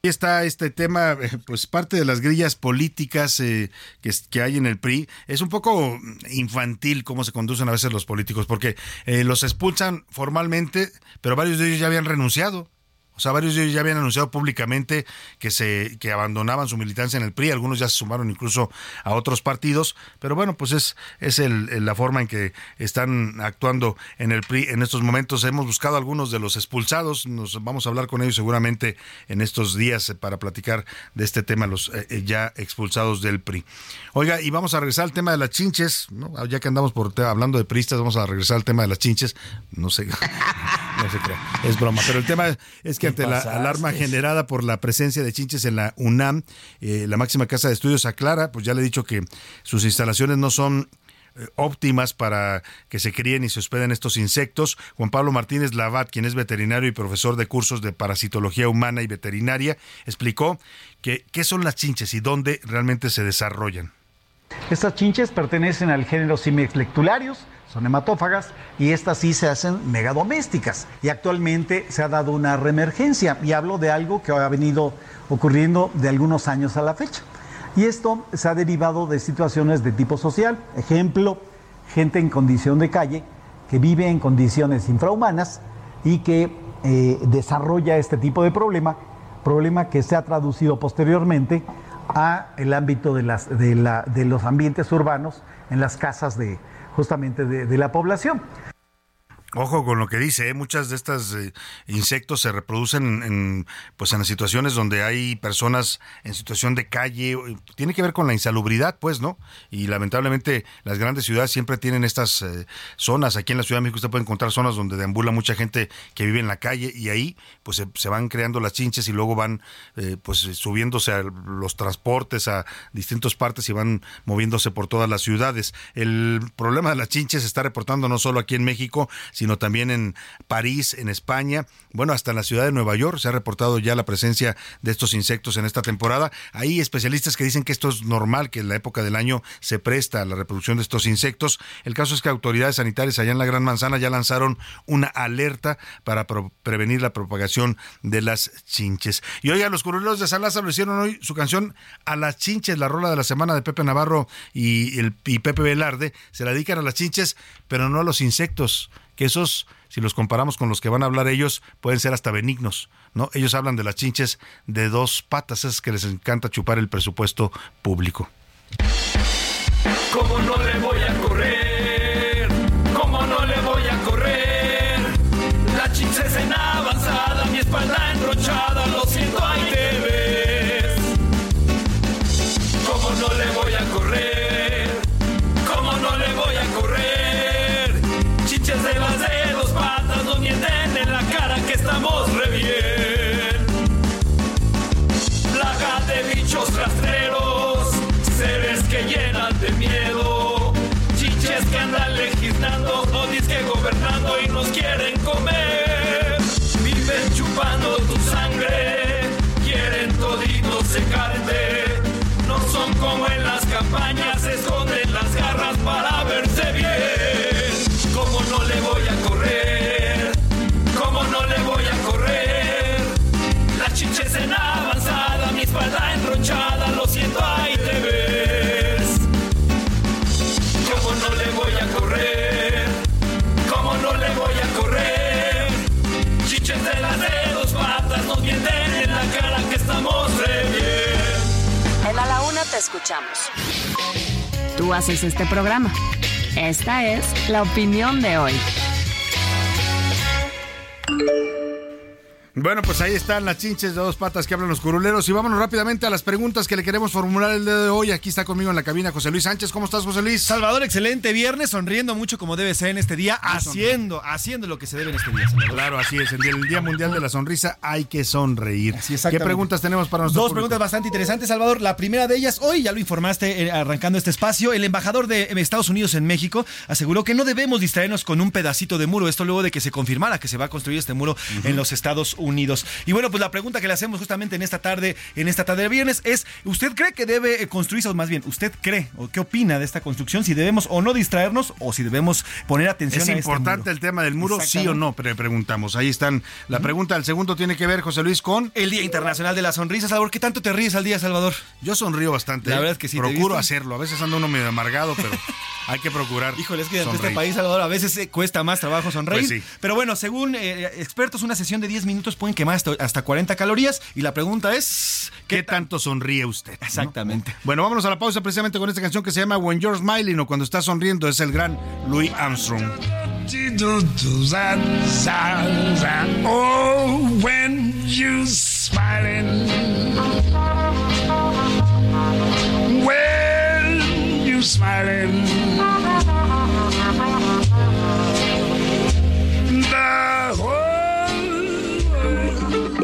Está este tema, pues parte de las grillas políticas eh, que, hay en el PRI. Es un poco infantil cómo se conducen a veces los políticos, porque eh, los expulsan formalmente, pero varios de ellos ya habían renunciado. O sea, varios de ellos ya habían anunciado públicamente que se que abandonaban su militancia en el PRI, algunos ya se sumaron incluso a otros partidos, pero bueno, pues es es el, la forma en que están actuando en el PRI en estos momentos. Hemos buscado algunos de los expulsados, nos vamos a hablar con ellos seguramente en estos días para platicar de este tema los eh, ya expulsados del PRI. Oiga, y vamos a regresar al tema de las chinches, ¿no? ya que andamos por hablando de priistas, vamos a regresar al tema de las chinches. No sé, no se crea, es broma, pero el tema es que ante la alarma generada por la presencia de chinches en la UNAM, eh, la máxima casa de estudios aclara, pues ya le he dicho que sus instalaciones no son eh, óptimas para que se críen y se hospeden estos insectos. Juan Pablo Martínez Lavat, quien es veterinario y profesor de cursos de parasitología humana y veterinaria, explicó que qué son las chinches y dónde realmente se desarrollan. Estas chinches pertenecen al género Simex lectularius, son hematófagas y estas sí se hacen megadomésticas. Y actualmente se ha dado una reemergencia y hablo de algo que ha venido ocurriendo de algunos años a la fecha. Y esto se ha derivado de situaciones de tipo social. Ejemplo, gente en condición de calle que vive en condiciones infrahumanas y que eh, desarrolla este tipo de problema, problema que se ha traducido posteriormente a el ámbito de, las, de, la, de los ambientes urbanos en las casas de, justamente de la población. Ojo con lo que dice, ¿eh? muchas de estas eh, insectos se reproducen en, pues en las situaciones donde hay personas en situación de calle, tiene que ver con la insalubridad, pues, ¿no? Y lamentablemente las grandes ciudades siempre tienen estas eh, zonas, aquí en la Ciudad de México usted puede encontrar zonas donde deambula mucha gente que vive en la calle y ahí pues se, van creando las chinches y luego van pues subiéndose a los transportes a distintas partes y van moviéndose por todas las ciudades. El problema de las chinches se está reportando no solo aquí en México, sino también en París, en España, bueno, hasta en la ciudad de Nueva York se ha reportado ya la presencia de estos insectos en esta temporada. Hay especialistas que dicen que esto es normal, que en la época del año se presta a la reproducción de estos insectos. El caso es que autoridades sanitarias allá en la Gran Manzana ya lanzaron una alerta para prevenir la propagación de las chinches. Y oiga, los curuleros de San Lázaro hicieron hoy su canción A las chinches, la rola de la semana de Pepe Navarro y, el, y Pepe Velarde. Se la dedican a las chinches, pero no a los insectos que esos, si los comparamos con los que van a hablar ellos, pueden ser hasta benignos, ¿no? Ellos hablan de las chinches de dos patas, es que les encanta chupar el presupuesto público. ¿Cómo no voy a escuchamos. Tú haces este programa. Esta es la opinión de hoy. Bueno, pues ahí están las chinches de dos patas que hablan los curuleros. Y vámonos rápidamente a las preguntas que le queremos formular el día de hoy. Aquí está conmigo en la cabina José Luis Sánchez. ¿Cómo estás, José Luis? Salvador, excelente viernes, sonriendo mucho como debe ser en este día, haciendo, haciendo lo que se debe en este día. Claro, así es. El día, el día, Mundial de la Sonrisa hay que sonreír. ¿Qué preguntas tenemos para nosotros? Dos preguntas bastante interesantes, Salvador. La primera de ellas, hoy ya lo informaste eh, arrancando este espacio, el embajador de Estados Unidos en México aseguró que no debemos distraernos con un pedacito de muro. Esto luego de que se confirmara que se va a construir este muro en los Estados Unidos. Y bueno, pues la pregunta que le hacemos justamente en esta tarde, en esta tarde de viernes, es: ¿usted cree que debe eh, construirse, o más bien, usted cree o qué opina de esta construcción? Si debemos o no distraernos o si debemos poner atención ¿Es a este importante el tema del muro, sí o no? preguntamos. Ahí están. La pregunta del segundo tiene que ver, José Luis, con. El Día Internacional de la Sonrisa. Salvador, ¿qué tanto te ríes al día, Salvador? Yo sonrío bastante. La verdad es que sí. Procuro hacerlo. A veces ando uno medio amargado, pero hay que procurar. Híjole, es que en este país, Salvador, a veces eh, cuesta más trabajo sonreír. Pues pero bueno, según eh, expertos, una sesión de 10 minutos pueden quemar hasta, hasta 40 calorías. Y la pregunta es: ¿qué, tanto sonríe usted? Exactamente. Bueno, vámonos a la pausa precisamente con esta canción que se llama When You're Smiling o Cuando Estás Sonriendo. Es el gran Louis Armstrong. Oh, when you smiling. When you smiling.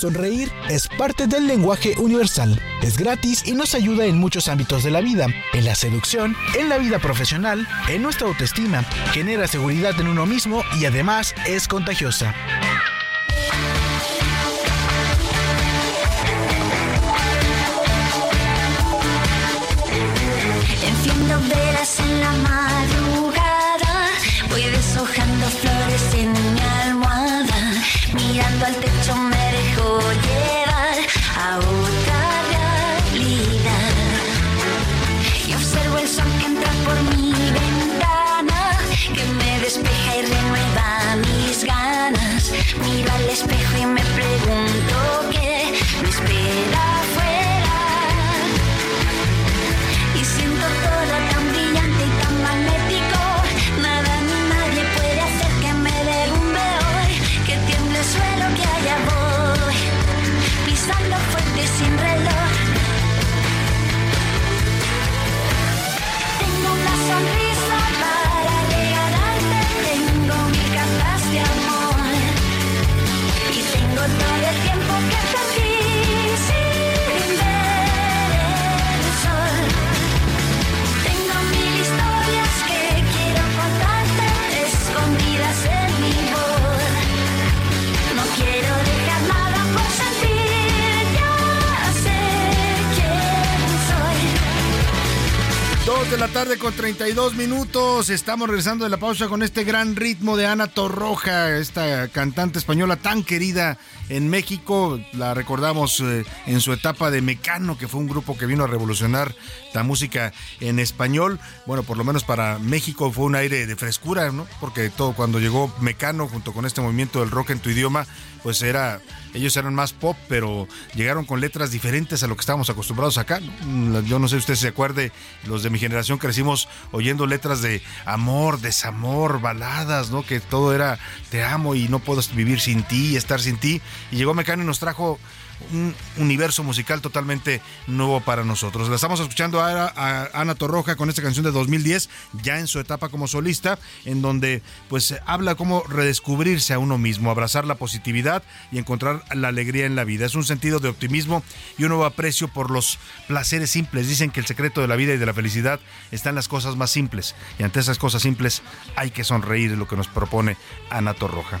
Sonreír es parte del lenguaje universal. Es gratis y nos ayuda en muchos ámbitos de la vida, en la seducción, en la vida profesional, en nuestra autoestima, genera seguridad en uno mismo y además es contagiosa. De la tarde con 32 minutos. Estamos regresando de la pausa con este gran ritmo de Ana Torroja, esta cantante española tan querida en México. La recordamos eh, en su etapa de Mecano, que fue un grupo que vino a revolucionar la música en español. Bueno, por lo menos para México fue un aire de frescura, ¿no? Porque todo cuando llegó Mecano junto con este movimiento del rock en tu idioma, pues era ellos eran más pop, pero llegaron con letras diferentes a lo que estábamos acostumbrados acá. ¿no? Yo no sé si usted se acuerde, los de mi generación crecimos oyendo letras de amor, desamor, baladas, ¿no? Que todo era te amo y no puedo vivir sin ti, estar sin ti. Y llegó Mecano y nos trajo un universo musical totalmente nuevo para nosotros. La estamos escuchando ahora a Ana Torroja con esta canción de 2010, ya en su etapa como solista, en donde pues habla cómo redescubrirse a uno mismo, abrazar la positividad y encontrar la alegría en la vida. Es un sentido de optimismo y un nuevo aprecio por los placeres simples. Dicen que el secreto de la vida y de la felicidad está en las cosas más simples y ante esas cosas simples hay que sonreír, lo que nos propone Ana Torroja.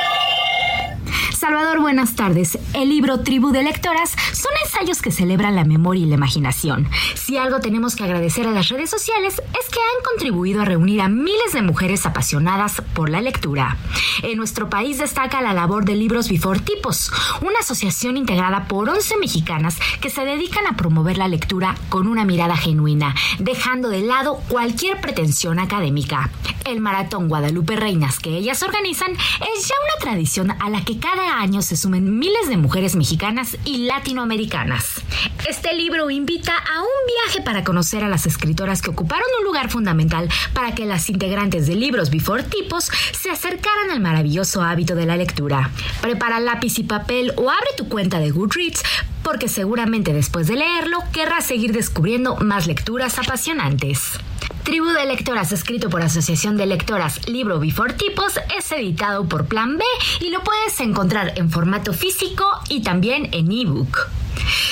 Salvador, buenas tardes. El libro Tribu de Lectoras son ensayos que celebran la memoria y la imaginación. Si algo tenemos que agradecer a las redes sociales es que han contribuido a reunir a miles de mujeres apasionadas por la lectura. En nuestro país destaca la labor de Libros Before Tipos, una asociación integrada por 11 mexicanas que se dedican a promover la lectura con una mirada genuina, dejando de lado cualquier pretensión académica. El Maratón Guadalupe Reinas que ellas organizan es ya una tradición a la que cada año se sumen miles de mujeres mexicanas y latinoamericanas. Este libro invita a un viaje para conocer a las escritoras que ocuparon un lugar fundamental para que las integrantes de Libros Before Tipos se acercaran al maravilloso hábito de la lectura. Prepara lápiz y papel o abre tu cuenta de Goodreads porque seguramente después de leerlo querrás seguir descubriendo más lecturas apasionantes. Tribu de Lectoras, escrito por Asociación de Lectoras Libro Before Tipos, es editado por Plan B y lo puedes encontrar en formato físico y también en ebook.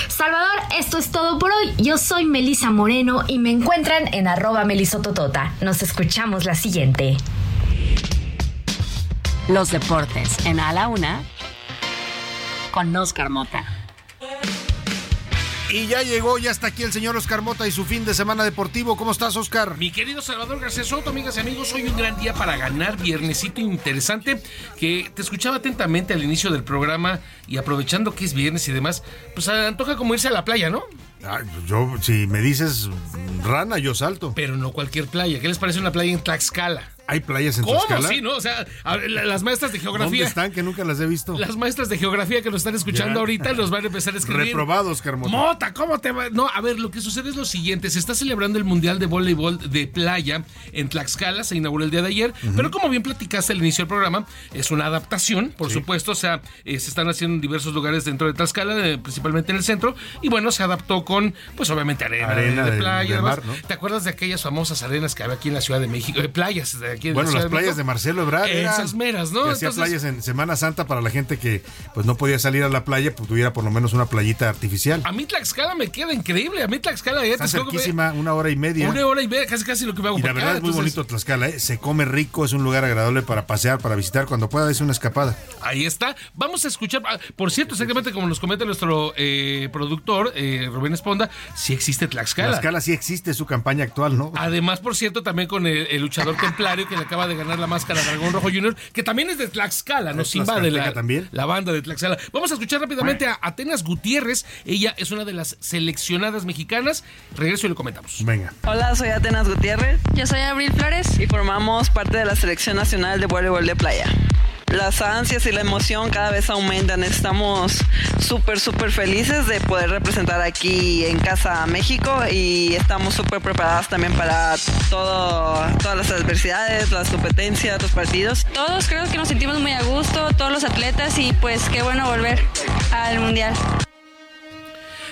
Salvador, esto es todo por hoy. Yo soy Melisa Moreno y me encuentran en arroba melisototota. Nos escuchamos la siguiente. Los deportes en A la Una con Oscar Mota. Y ya llegó, ya está aquí el señor Oscar Mota y su fin de semana deportivo. ¿Cómo estás, Oscar? Mi querido Salvador García Soto, amigas y amigos, hoy un gran día para ganar, viernesito interesante, que te escuchaba atentamente al inicio del programa y aprovechando que es viernes y demás, pues antoja como irse a la playa, ¿no? Ah, yo, si me dices rana, yo salto. Pero no cualquier playa. ¿Qué les parece una playa en Tlaxcala? ¿Hay playas en ¿Cómo? Tlaxcala? Sí, ¿no? O sea, a ver, la- las maestras de ¿Dónde geografía. están? Que nunca las he visto. Las maestras de geografía que nos están escuchando Ya. ahorita nos van a empezar a escribir. Reprobados, Carmota. Mota, ¿cómo te va? No, a ver, lo que sucede es lo siguiente. Se está celebrando el Mundial de Voleibol de Playa en Tlaxcala. Se inauguró el día de ayer. Pero como bien platicaste al inicio del programa, es una adaptación, por supuesto. O sea, eh, se están haciendo en diversos lugares dentro de Tlaxcala, eh, principalmente en el centro. Y bueno, se adaptó con, pues obviamente, arena, Arena de, playa. mar, ¿no? ¿Te acuerdas de aquellas famosas arenas que había aquí en la Ciudad de México? Eh, playas de aquí en Bueno, la las playas de Marcelo Ebrard. eran- Esas meras, ¿no? que hacía playas en Semana Santa para la gente que pues no podía salir a la playa, pues tuviera por lo menos una playita artificial. A mí Tlaxcala me queda increíble. A mí Tlaxcala ya Está cerquísima, una hora y media. Una hora y media, casi casi lo que me hago Y la verdad acá, es muy entonces- bonito Tlaxcala, ¿eh? se come rico, es un lugar agradable para pasear, para visitar, cuando pueda es una escapada. Ahí está. Vamos a escuchar. ah, Por cierto, exactamente como nos comenta nuestro eh, productor, eh, Rubén Esponda, sí existe Tlaxcala. Tlaxcala sí existe, su campaña actual, ¿no? Además, por cierto, también con el, el luchador templario que le acaba de ganar la máscara Dragón Rojo Junior, que también es de Tlaxcala, nos ¿Es invade la, también? la banda de Tlaxcala. Vamos a escuchar rápidamente a Atenas Gutiérrez. Ella es una de las seleccionadas mexicanas. Regreso y le comentamos. Venga. Hola, soy Atenas Gutiérrez. Yo soy Abril Flores. Y formamos parte de la Selección Nacional de Voleibol de Playa. Las ansias y la emoción cada vez aumentan. Estamos súper, súper felices de poder representar aquí en casa México y estamos súper preparadas también para todo, todas las adversidades, las competencias, los partidos. Todos creo que nos sentimos muy a gusto, todos los atletas y pues qué bueno volver al mundial.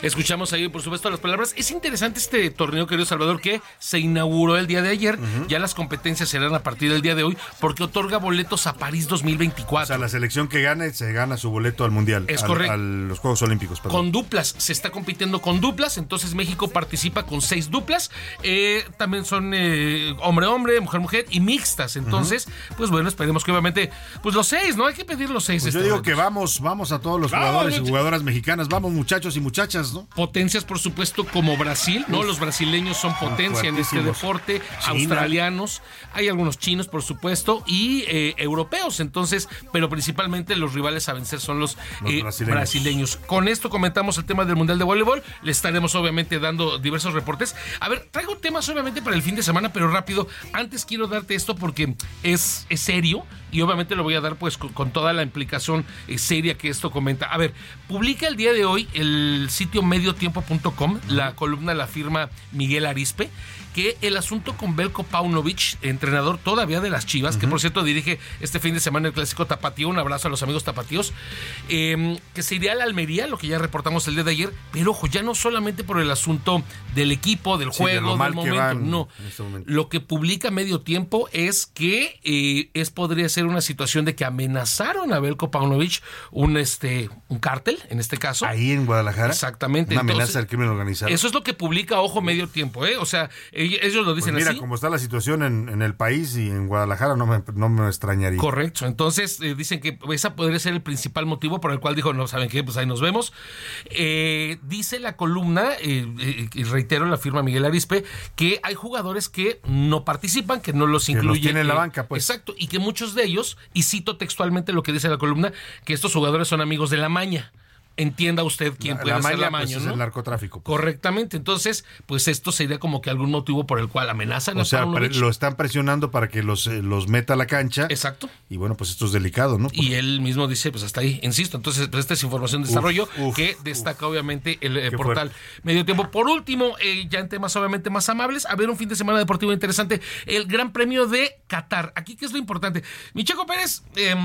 Escuchamos ahí, por supuesto, las palabras. Es interesante este torneo, querido Salvador, que se inauguró el día de ayer. Ya las competencias serán a partir del día de hoy, porque otorga boletos a París 2024. O sea, la selección que gane se gana su boleto al Mundial. Es al- correcto. A los Juegos Olímpicos, perdón. Con duplas, se está compitiendo con duplas, entonces México participa con seis duplas, eh, también son eh, hombre-hombre, mujer-mujer y mixtas, entonces, pues bueno, esperemos que obviamente, pues los seis, ¿no? Hay que pedir los seis. Pues yo este digo momento. que vamos, vamos a todos los Vamos, jugadores y jugadoras mexicanas, vamos muchachos y muchachas, ¿no? Potencias, por supuesto, como Brasil, ¿no? Los brasileños son potencia en este deporte, China. australianos, hay algunos chinos, por supuesto, y eh, europeos, entonces, pero principalmente los rivales a vencer son los, Los eh, brasileños. brasileños. Con esto comentamos el tema del Mundial de Voleibol, le estaremos obviamente dando diversos reportes. A ver, traigo temas obviamente para el fin de semana, pero rápido, antes quiero darte esto porque es, es serio y obviamente lo voy a dar pues con, toda la implicación eh, seria que esto comenta. A ver, publica el día de hoy el sitio mediotiempo.com, la columna la firma Miguel Arispe, que el asunto con Belko Paunovic, entrenador todavía de las Chivas, que por cierto dirige este fin de semana el clásico Tapatío, un abrazo a los amigos Tapatíos, eh, que se iría a la Almería, lo que ya reportamos el día de ayer, pero ojo, ya no solamente por el asunto del equipo, del Sí, de juego, mal del momento, no. este momento. Lo que publica medio tiempo es que eh, es podría ser una situación de que amenazaron a Belko Paunovic un este un cártel en este caso. Ahí en Guadalajara. Exactamente. Una Entonces, amenaza al crimen organizado. Eso es lo que publica Ojo Medio Tiempo, ¿eh? O sea, ellos lo Pues dicen mira, así. como está la situación en, en el país y en Guadalajara, no me, no me extrañaría. Correcto. Entonces eh, dicen que esa podría ser el principal motivo por el cual dijo, no saben qué, pues ahí nos vemos. Eh, dice la columna, eh, eh, y reitero la firma Miguel Arispe, que hay jugadores que no participan, que no los Que los incluyen. tiene en la eh, banca, pues. Exacto. Y que muchos de ellos, y cito textualmente lo que dice la columna, que estos jugadores son amigos de la maña. Entienda usted quién La- puede la ser la maña, pues, maña, es el narcotráfico. Correctamente. Entonces, pues esto sería como que algún motivo por el cual amenazan O a sea, Paunovic. pre- lo están presionando para que los, eh, los meta a la cancha. Exacto. Y bueno, pues esto es delicado, ¿no? Y él mismo dice, pues hasta ahí, insisto. Entonces, pues esta es información de desarrollo uf, que destaca obviamente el eh, portal Medio Tiempo. Por último, eh, ya en temas obviamente más amables, a ver un fin de semana deportivo interesante, el Gran Premio de Qatar. Aquí, ¿qué es lo importante? Micheco Pérez, eh,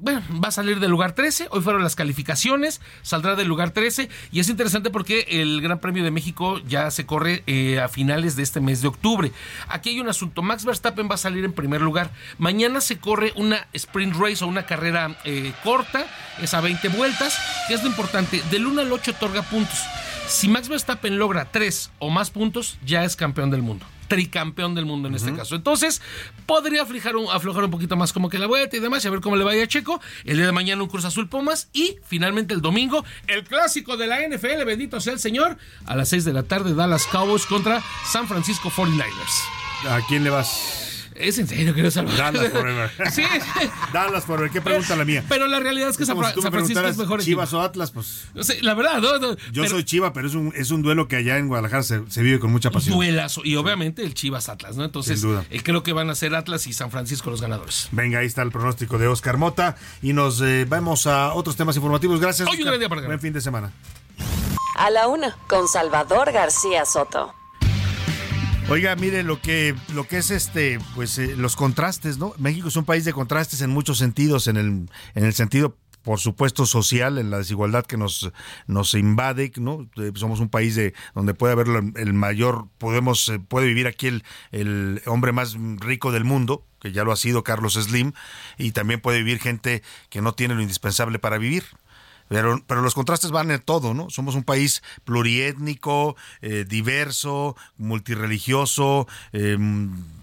bueno, va a salir del lugar 13, hoy fueron las calificaciones, saldrá del lugar 13 y es interesante porque el Gran Premio de México ya se corre eh, a finales de este mes de octubre. Aquí hay un asunto, Max Verstappen va a salir en primer lugar. Mañana se corre una sprint race o una carrera eh, corta, es a 20 vueltas, que es lo importante, del 1 al 8 otorga puntos. Si Max Verstappen logra 3 o más puntos, ya es campeón del mundo. Tricampeón del mundo en este caso. Entonces, podría aflojar un, aflojar un poquito más como que la vuelta y demás, y a ver cómo le vaya a Checo. El día de mañana un Cruz Azul Pumas y finalmente el domingo, el clásico de la NFL, bendito sea el Señor, a las 6 de la tarde, Dallas Cowboys contra San Francisco 49ers. ¿A quién le vas? Es en serio, querido Salvador. Dallas Forever. sí. Dallas Forever. ¿Qué pregunta la mía? Pero la realidad es que San, Como si tú me San Francisco es mejor Chivas equipo. o Atlas, pues. Sí, la verdad, no, no, Yo pero- soy Chiva, pero es un, es un duelo que allá en Guadalajara se, se vive con mucha pasión. duelazo. Y obviamente el Chivas Atlas, ¿no? Entonces, Sin duda. eh, creo que van a ser Atlas y San Francisco los ganadores. Venga, ahí está el pronóstico de Oscar Mota. Y nos eh, vamos a otros temas informativos. Gracias. Hoy un gran día para Buen fin de semana. A la una, con Salvador García Soto. Oiga, mire lo que lo que es este, pues eh, los contrastes, ¿no? México es un país de contrastes en muchos sentidos, en el en el sentido por supuesto social, en la desigualdad que nos nos invade, ¿no? Eh, Somos un país de donde puede haber el mayor, podemos eh, puede vivir aquí el el hombre más rico del mundo, que ya lo ha sido Carlos Slim, y también puede vivir gente que no tiene lo indispensable para vivir. Pero, pero los contrastes van en todo, ¿no? Somos un país pluriétnico, eh, diverso, multireligioso, eh,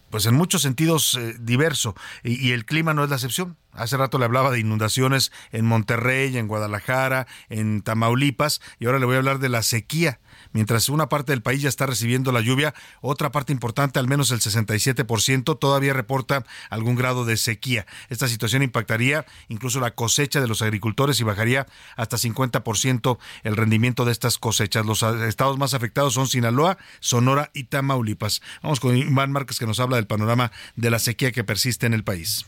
pues en muchos sentidos eh, diverso. Y, y el clima no es la excepción. Hace rato le hablaba de inundaciones en Monterrey, en Guadalajara, en Tamaulipas, y ahora le voy a hablar de la sequía. Mientras una parte del país ya está recibiendo la lluvia, otra parte importante, al menos el 67%, todavía reporta algún grado de sequía. Esta situación impactaría incluso la cosecha de los agricultores y bajaría hasta 50% el rendimiento de estas cosechas. Los estados más afectados son Sinaloa, Sonora y Tamaulipas. Vamos con Iván Márquez que nos habla del panorama de la sequía que persiste en el país.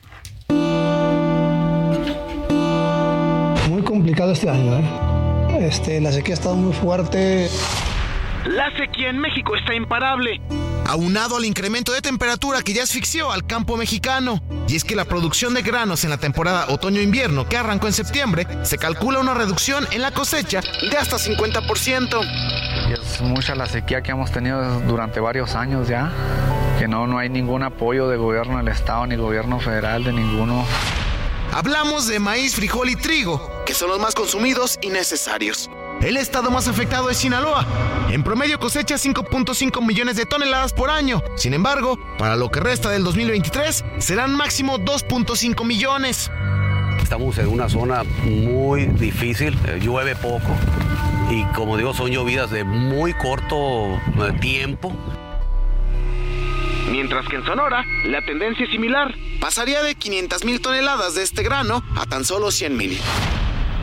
Muy complicado este año, ¿eh? Este, la sequía ha estado muy fuerte. La sequía en México está imparable. Aunado al incremento de temperatura que ya asfixió al campo mexicano. Y es que la producción de granos en la temporada otoño-invierno que arrancó en septiembre, se calcula una reducción en la cosecha de hasta 50%. Y es mucha la sequía que hemos tenido durante varios años ya, que no, no hay ningún apoyo de gobierno del Estado ni gobierno federal de ninguno. Hablamos de maíz, frijol y trigo, que son los más consumidos y necesarios. El estado más afectado es Sinaloa. En promedio cosecha 5.5 millones de toneladas por año. Sin embargo, para lo que resta del 2023, serán máximo 2.5 millones. Estamos en una zona muy difícil, eh, llueve poco y como digo son llovidas de muy corto eh, tiempo. Mientras que en Sonora, la tendencia es similar. Pasaría de 500 mil toneladas de este grano a tan solo 100 mil.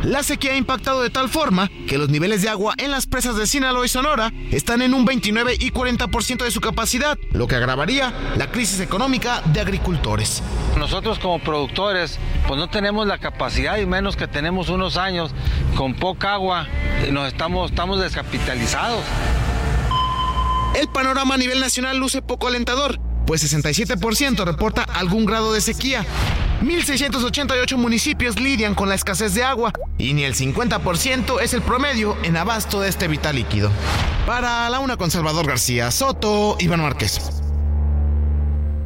La sequía ha impactado de tal forma que los niveles de agua en las presas de Sinaloa y Sonora están en un 29 y 40% de su capacidad, lo que agravaría la crisis económica de agricultores. Nosotros como productores, pues no tenemos la capacidad y menos que tenemos unos años con poca agua, nos estamos, estamos descapitalizados. El panorama a nivel nacional luce poco alentador, pues 67% reporta algún grado de sequía. 1.688 municipios lidian con la escasez de agua y ni el 50% es el promedio en abasto de este vital líquido. Para la una con Salvador García Soto, Iván Márquez.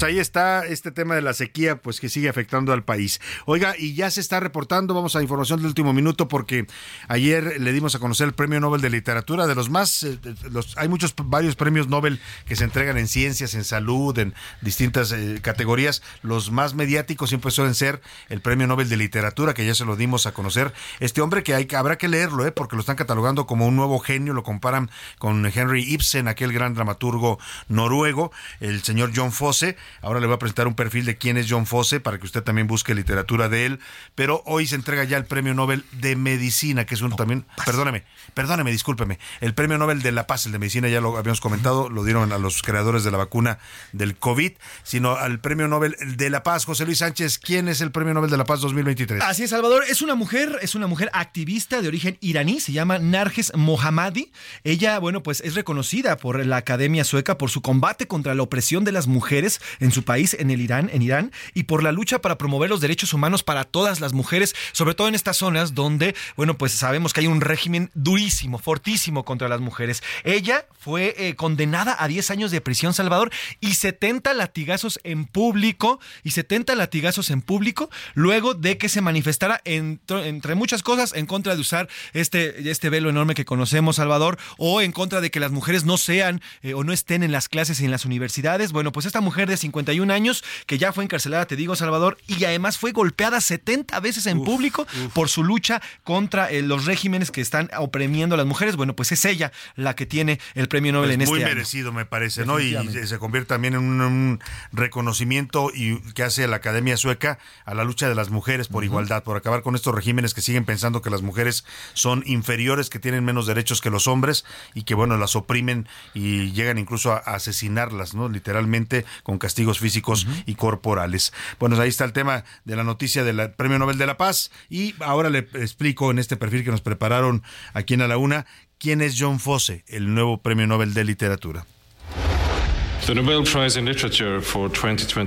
Ahí está este tema de la sequía, pues que sigue afectando al país. Oiga, y ya se está reportando, vamos a información del último minuto, porque ayer le dimos a conocer el Premio Nobel de Literatura, de los más, eh, los, hay muchos, varios premios Nobel que se entregan en ciencias, en salud, en distintas eh, categorías. Los más mediáticos siempre suelen ser el Premio Nobel de Literatura, que ya se lo dimos a conocer. Este hombre que hay, habrá que leerlo, eh, porque lo están catalogando como un nuevo genio, lo comparan con Henry Ibsen, aquel gran dramaturgo noruego, el señor John Fosse. Ahora le voy a presentar un perfil de quién es John Fosse para que usted también busque literatura de él. Pero hoy se entrega ya el Premio Nobel de Medicina, que es uno también. Perdóneme, perdóneme, discúlpeme. El Premio Nobel de la Paz, el de Medicina, ya lo habíamos comentado, lo dieron a los creadores de la vacuna del COVID, sino al Premio Nobel de la Paz. José Luis Sánchez, ¿quién es el Premio Nobel de la Paz 2023? Así es, Salvador. Es una mujer, es una mujer activista de origen iraní, se llama Narges Mohammadi. Ella, bueno, pues es reconocida por la Academia Sueca por su combate contra la opresión de las mujeres en su país, en el Irán, en Irán, y por la lucha para promover los derechos humanos para todas las mujeres, sobre todo en estas zonas donde, bueno, pues sabemos que hay un régimen durísimo, fortísimo contra las mujeres. Ella fue eh, condenada a 10 años de prisión, Salvador, y 70 latigazos en público, y 70 latigazos en público, luego de que se manifestara entre, muchas cosas en contra de usar este, este velo enorme que conocemos, Salvador, o en contra de que las mujeres no sean eh, o no estén en las clases y en las universidades. Bueno, pues esta mujer de 51 años, que ya fue encarcelada, te digo, Salvador, y además fue golpeada 70 veces en público por su lucha contra eh, los regímenes que están oprimiendo a las mujeres. Bueno, pues es ella la que tiene el premio Nobel Pues en este muy año. merecido, me parece, ¿no? Y se convierte también en un, un reconocimiento y que hace la Academia Sueca a la lucha de las mujeres por igualdad, por acabar con estos regímenes que siguen pensando que las mujeres son inferiores, que tienen menos derechos que los hombres y que, bueno, las oprimen y llegan incluso a, a asesinarlas, ¿no? Literalmente con castigos físicos y corporales. Bueno, ahí está el tema de la noticia del Premio Nobel de la Paz y ahora le explico en este perfil que nos prepararon aquí en A la Una quién es John Fosse, el nuevo Premio Nobel de Literatura.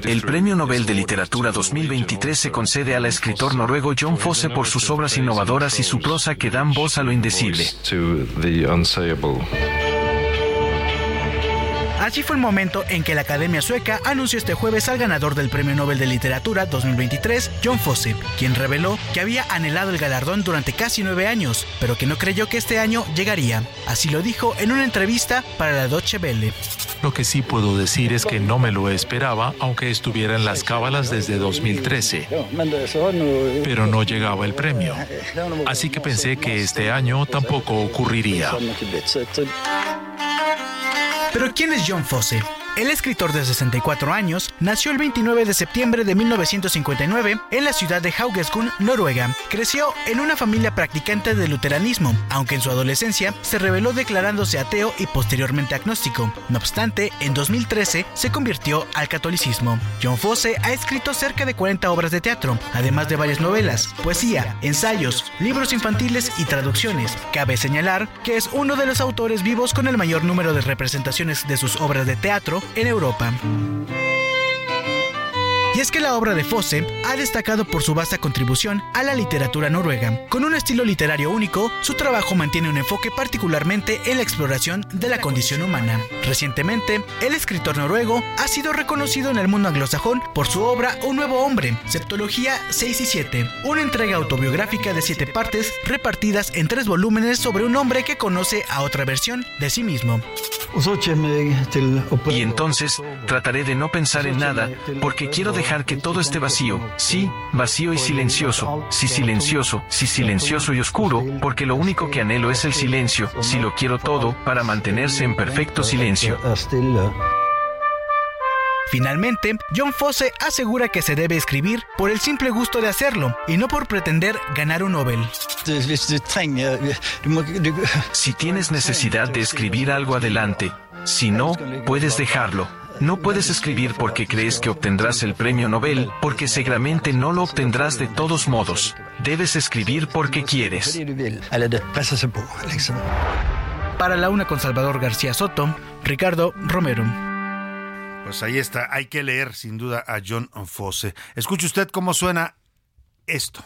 El Premio Nobel de Literatura 2023 se concede al escritor noruego John Fosse por sus obras innovadoras y su prosa que dan voz a lo indecible. Así fue el momento en que la Academia Sueca anunció este jueves al ganador del Premio Nobel de Literatura 2023, John Fosse, quien reveló que había anhelado el galardón durante casi nueve años, pero que no creyó que este año llegaría. Así lo dijo en una entrevista para la Deutsche Welle. Lo que sí puedo decir es que no me lo esperaba, aunque estuviera en las cábalas desde 2013, pero no llegaba el premio. Así que pensé que este año tampoco ocurriría. Pero ¿quién es John Fosse? El escritor de 64 años nació el 29 de septiembre de 1959 en la ciudad de Haugesund, Noruega. Creció en una familia practicante del luteranismo, aunque en su adolescencia se reveló declarándose ateo y posteriormente agnóstico. No obstante, en 2013 se convirtió al catolicismo. John Fosse ha escrito cerca de 40 obras de teatro, además de varias novelas, poesía, ensayos, libros infantiles y traducciones. Cabe señalar que es uno de los autores vivos con el mayor número de representaciones de sus obras de teatro en Europa. Y es que la obra de Fosse ha destacado por su vasta contribución a la literatura noruega. Con un estilo literario único, su trabajo mantiene un enfoque particularmente en la exploración de la condición humana. Recientemente, el escritor noruego ha sido reconocido en el mundo anglosajón por su obra Un nuevo hombre, Septología 6 y 7, una entrega autobiográfica de siete partes repartidas en tres volúmenes sobre un hombre que conoce a otra versión de sí mismo. Y entonces trataré de no pensar en nada, porque quiero dejar que todo esté vacío. Sí, vacío y silencioso. Sí, silencioso. Sí, silencioso y oscuro, porque lo único que anhelo es el silencio. Si lo quiero todo, para mantenerse en perfecto silencio. Finalmente, John Fosse asegura que se debe escribir por el simple gusto de hacerlo y no por pretender ganar un Nobel. Si tienes necesidad de escribir algo adelante, si no, puedes dejarlo. No puedes escribir porque crees que obtendrás el premio Nobel, porque seguramente no lo obtendrás de todos modos. Debes escribir porque quieres. Para la una con Salvador García Soto, Ricardo Romero. Pues ahí está, hay que leer sin duda a John Fosse. Escuche usted cómo suena esto.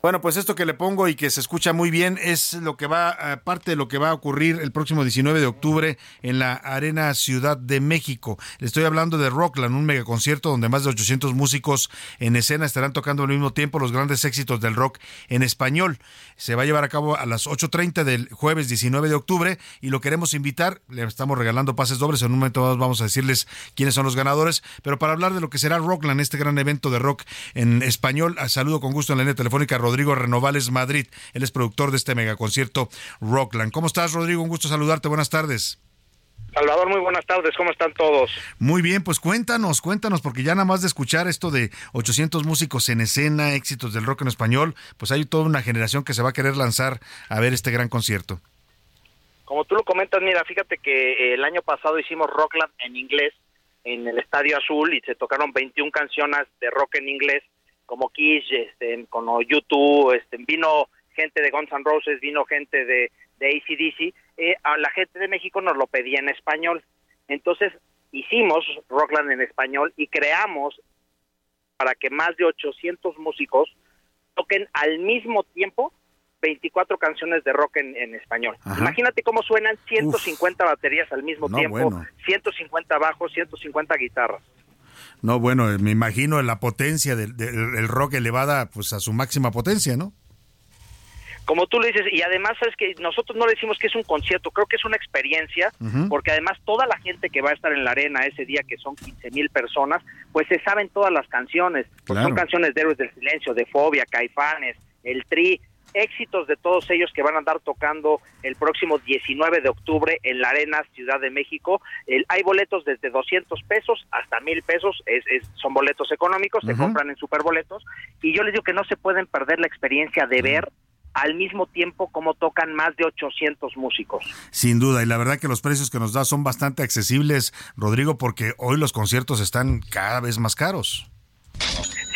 Bueno, pues esto que le pongo y que se escucha muy bien es lo que va, eh, parte de lo que va a ocurrir el próximo 19 de octubre en la Arena Ciudad de México. Le estoy hablando de Rockland, un megaconcierto donde más de 800 músicos en escena estarán tocando al mismo tiempo los grandes éxitos del rock en español. Se va a llevar a cabo a las 8.30 del jueves 19 de octubre y lo queremos invitar. Le estamos regalando pases dobles. En un momento más vamos a decirles quiénes son los ganadores. Pero para hablar de lo que será Rockland, este gran evento de rock en español, saludo con gusto en la línea telefónica a Rodrigo Renovales Madrid. Él es productor de este megaconcierto Rockland. ¿Cómo estás, Rodrigo? Un gusto saludarte. Buenas tardes. Salvador, muy buenas tardes. ¿Cómo están todos? Muy bien, pues cuéntanos, cuéntanos, porque ya nada más de escuchar esto de 800 músicos en escena, éxitos del rock en español, pues hay toda una generación que se va a querer lanzar a ver este gran concierto. Como tú lo comentas, mira, fíjate que eh, el año pasado hicimos Rockland en inglés en el Estadio Azul y se tocaron 21 canciones de rock en inglés como Kiss, este, como YouTube, este, vino gente de Guns N' Roses, vino gente de, de ACDC, eh, a la gente de México nos lo pedía en español. Entonces hicimos Rockland en español y creamos para que más de 800 músicos toquen al mismo tiempo 24 canciones de rock en, en español. Imagínate cómo suenan 150 baterías al mismo No, tiempo, bueno. 150 bajos, 150 guitarras. No, bueno, eh, me imagino la potencia del, del- el rock elevada pues a su máxima potencia, ¿no? Como tú le dices, y además sabes que nosotros no le decimos que es un concierto, creo que es una experiencia, porque además toda la gente que va a estar en la arena ese día, que son 15 mil personas, pues se saben todas las canciones. Pues. Son canciones de Héroes del Silencio, de Fobia, Caifanes, El Tri, éxitos de todos ellos que van a andar tocando el próximo 19 de octubre en la Arena Ciudad de México. El- hay boletos desde 200 pesos hasta 1000 pesos, es, es- son boletos económicos, se compran en superboletos, y yo les digo que no se pueden perder la experiencia de ver al mismo tiempo como tocan más de 800 músicos. Sin duda, y la verdad que los precios que nos da son bastante accesibles, Rodrigo, porque hoy los conciertos están cada vez más caros.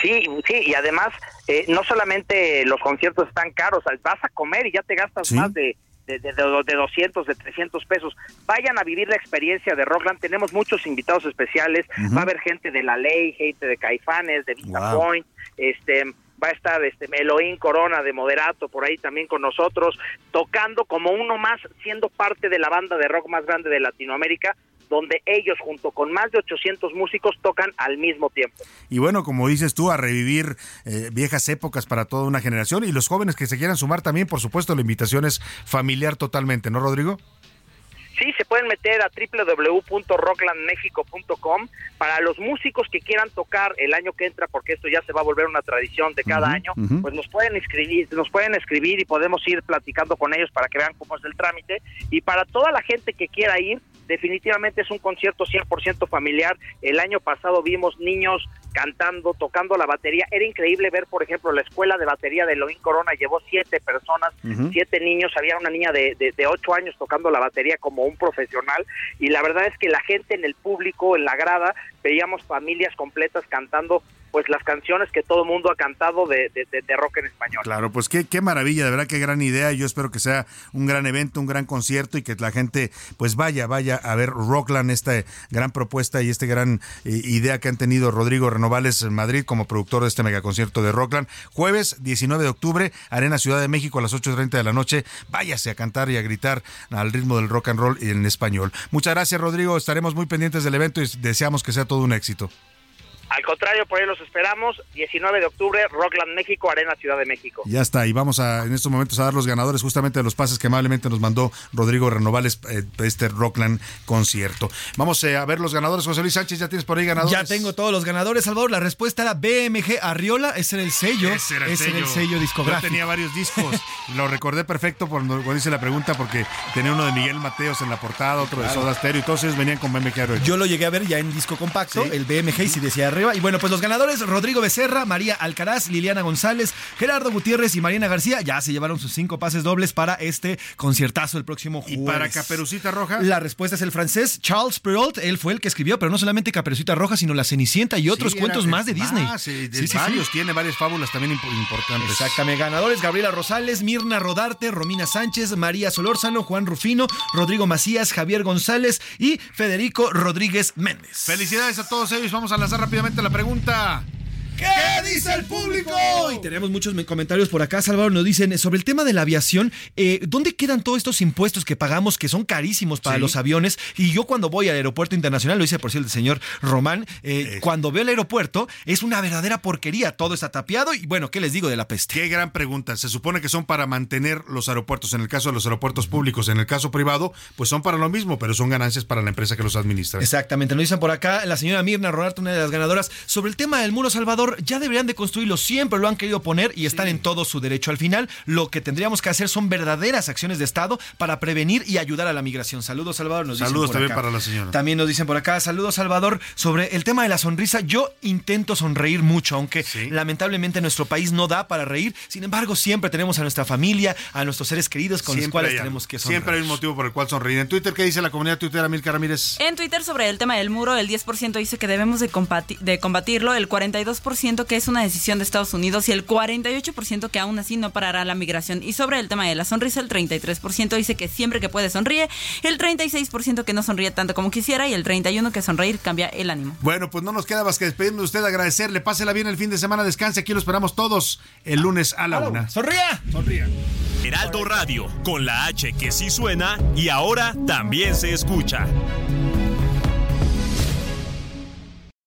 Sí, sí, y además eh, no solamente los conciertos están caros, vas a comer y ya te gastas Sí. más de, de, de, de- de 200, de 300 pesos. Vayan a vivir la experiencia de Rockland, tenemos muchos invitados especiales, va a haber gente de La Ley, gente de Caifanes, de Vista Wow. Point, este va a estar este Elohim Corona de Moderato por ahí también con nosotros, tocando como uno más, siendo parte de la banda de rock más grande de Latinoamérica, donde ellos junto con más de 800 músicos tocan al mismo tiempo. Y bueno, como dices tú, a revivir eh, viejas épocas para toda una generación y los jóvenes que se quieran sumar también, por supuesto, la invitación es familiar totalmente, ¿no, Rodrigo? Sí, se pueden meter a www.rocklandmexico.com para los músicos que quieran tocar el año que entra, porque esto ya se va a volver una tradición de cada año, pues nos pueden escribir, nos pueden escribir y podemos ir platicando con ellos para que vean cómo es el trámite. Y para toda la gente que quiera ir, definitivamente es un concierto 100% familiar. El año pasado vimos niños cantando, tocando la batería. Era increíble ver, por ejemplo, la escuela de batería de Elohim Corona llevó siete personas, siete niños. Había una niña de, de, de ocho años tocando la batería como un profesional. Y la verdad es que la gente en el público, en la grada, veíamos familias completas cantando pues las canciones que todo el mundo ha cantado de, de- de- rock en español. Claro, pues qué, qué maravilla, de verdad qué gran idea. Yo espero que sea un gran evento, un gran concierto y que la gente pues vaya, vaya a ver Rockland, esta gran propuesta y esta gran eh, idea que han tenido Rodrigo Renovales en Madrid como productor de este megaconcierto de Rockland. Jueves 19 de octubre, Arena Ciudad de México a las 8.30 de la noche. Váyase a cantar y a gritar al ritmo del rock and roll en español. Muchas gracias Rodrigo, estaremos muy pendientes del evento y deseamos que sea todo un éxito. Al contrario, por ahí los esperamos. 19 de octubre, Rockland México, Arena Ciudad de México. Ya está, y vamos a en estos momentos a dar los ganadores justamente de los pases que amablemente nos mandó Rodrigo Renovales eh, de este Rockland concierto. Vamos eh, a ver los ganadores. José Luis Sánchez, ya tienes por ahí ganadores. Ya tengo todos los ganadores, Salvador. La respuesta era BMG Arriola. Ese era el sello. Ese era el Ese sello. era el sello discográfico. Yo tenía varios discos. Lo recordé perfecto cuando, cuando hice la pregunta porque tenía uno de Miguel Mateos en la portada, otro de. Soda Stereo y todos ellos venían con BMG Arriola. Yo lo llegué a ver ya en disco compacto, el BMG, y si decía arriba. Y bueno, pues los ganadores, Rodrigo Becerra, María Alcaraz, Liliana González, Gerardo Gutiérrez y Mariana García, ya se llevaron sus cinco pases dobles para este conciertazo el próximo jueves. ¿Y para Caperucita Roja? La respuesta es el francés Charles Perrault, él fue el que escribió, pero no solamente Caperucita Roja, sino La Cenicienta y otros Sí, cuentos más de Disney. Ah, sí, de Sí, varios, tiene varias fábulas también imp- importantes. Exactamente, ganadores Gabriela Rosales, Mirna Rodarte, Romina Sánchez, María Solórzano, Juan Rufino, Rodrigo Macías, Javier González y Federico Rodríguez Méndez. Felicidades a todos ellos. Vamos a lanzar rápidamente la pregunta. ¿Qué dice el público? Y tenemos muchos me- comentarios por acá, Salvador. Nos dicen sobre el tema de la aviación. eh, ¿Dónde quedan todos estos impuestos que pagamos que son carísimos para Sí. los aviones? Y yo cuando voy al aeropuerto internacional, lo dice por cierto el señor Román, eh, cuando veo el aeropuerto es una verdadera porquería. Todo está tapiado y bueno, ¿qué les digo de la peste? Qué gran pregunta. Se supone que son para mantener los aeropuertos. En el caso de los aeropuertos públicos, en el caso privado, pues son para lo mismo, pero son ganancias para la empresa que los administra. Exactamente, nos dicen por acá la señora Mirna Rodarte, una de las ganadoras, sobre el tema del muro Salvador, ya deberían de construirlo, siempre lo han querido poner y están en todo su derecho. Al final, lo que tendríamos que hacer son verdaderas acciones de Estado para prevenir y ayudar a la migración. Saludos, Salvador. Nos Saludos también acá. para la señora. También nos dicen por acá, saludos, Salvador, sobre el tema de la sonrisa. Yo intento sonreír mucho, aunque lamentablemente nuestro país no da para reír. Sin embargo, siempre tenemos a nuestra familia, a nuestros seres queridos con los cuales hay tenemos que sonreír. Siempre hay un motivo por el cual sonreír. En Twitter, ¿qué dice la comunidad tuitera Milka Ramírez? En Twitter sobre el tema del muro, el 10% dice que debemos de, combati- de combatirlo, el 42% 52% que es una decisión de Estados Unidos y el 48% que aún así no parará la migración. Y sobre el tema de la sonrisa, el 33% dice que siempre que puede sonríe, el 36% que no sonríe tanto como quisiera y el 31% que sonreír cambia el ánimo. Bueno, pues no nos queda más que despedirnos de usted, agradecerle, pásela bien el fin de semana, descanse, aquí lo esperamos todos el lunes a la una. ¡Sonría! Sonría. Heraldo Radio, con la H que sí suena y ahora también se escucha.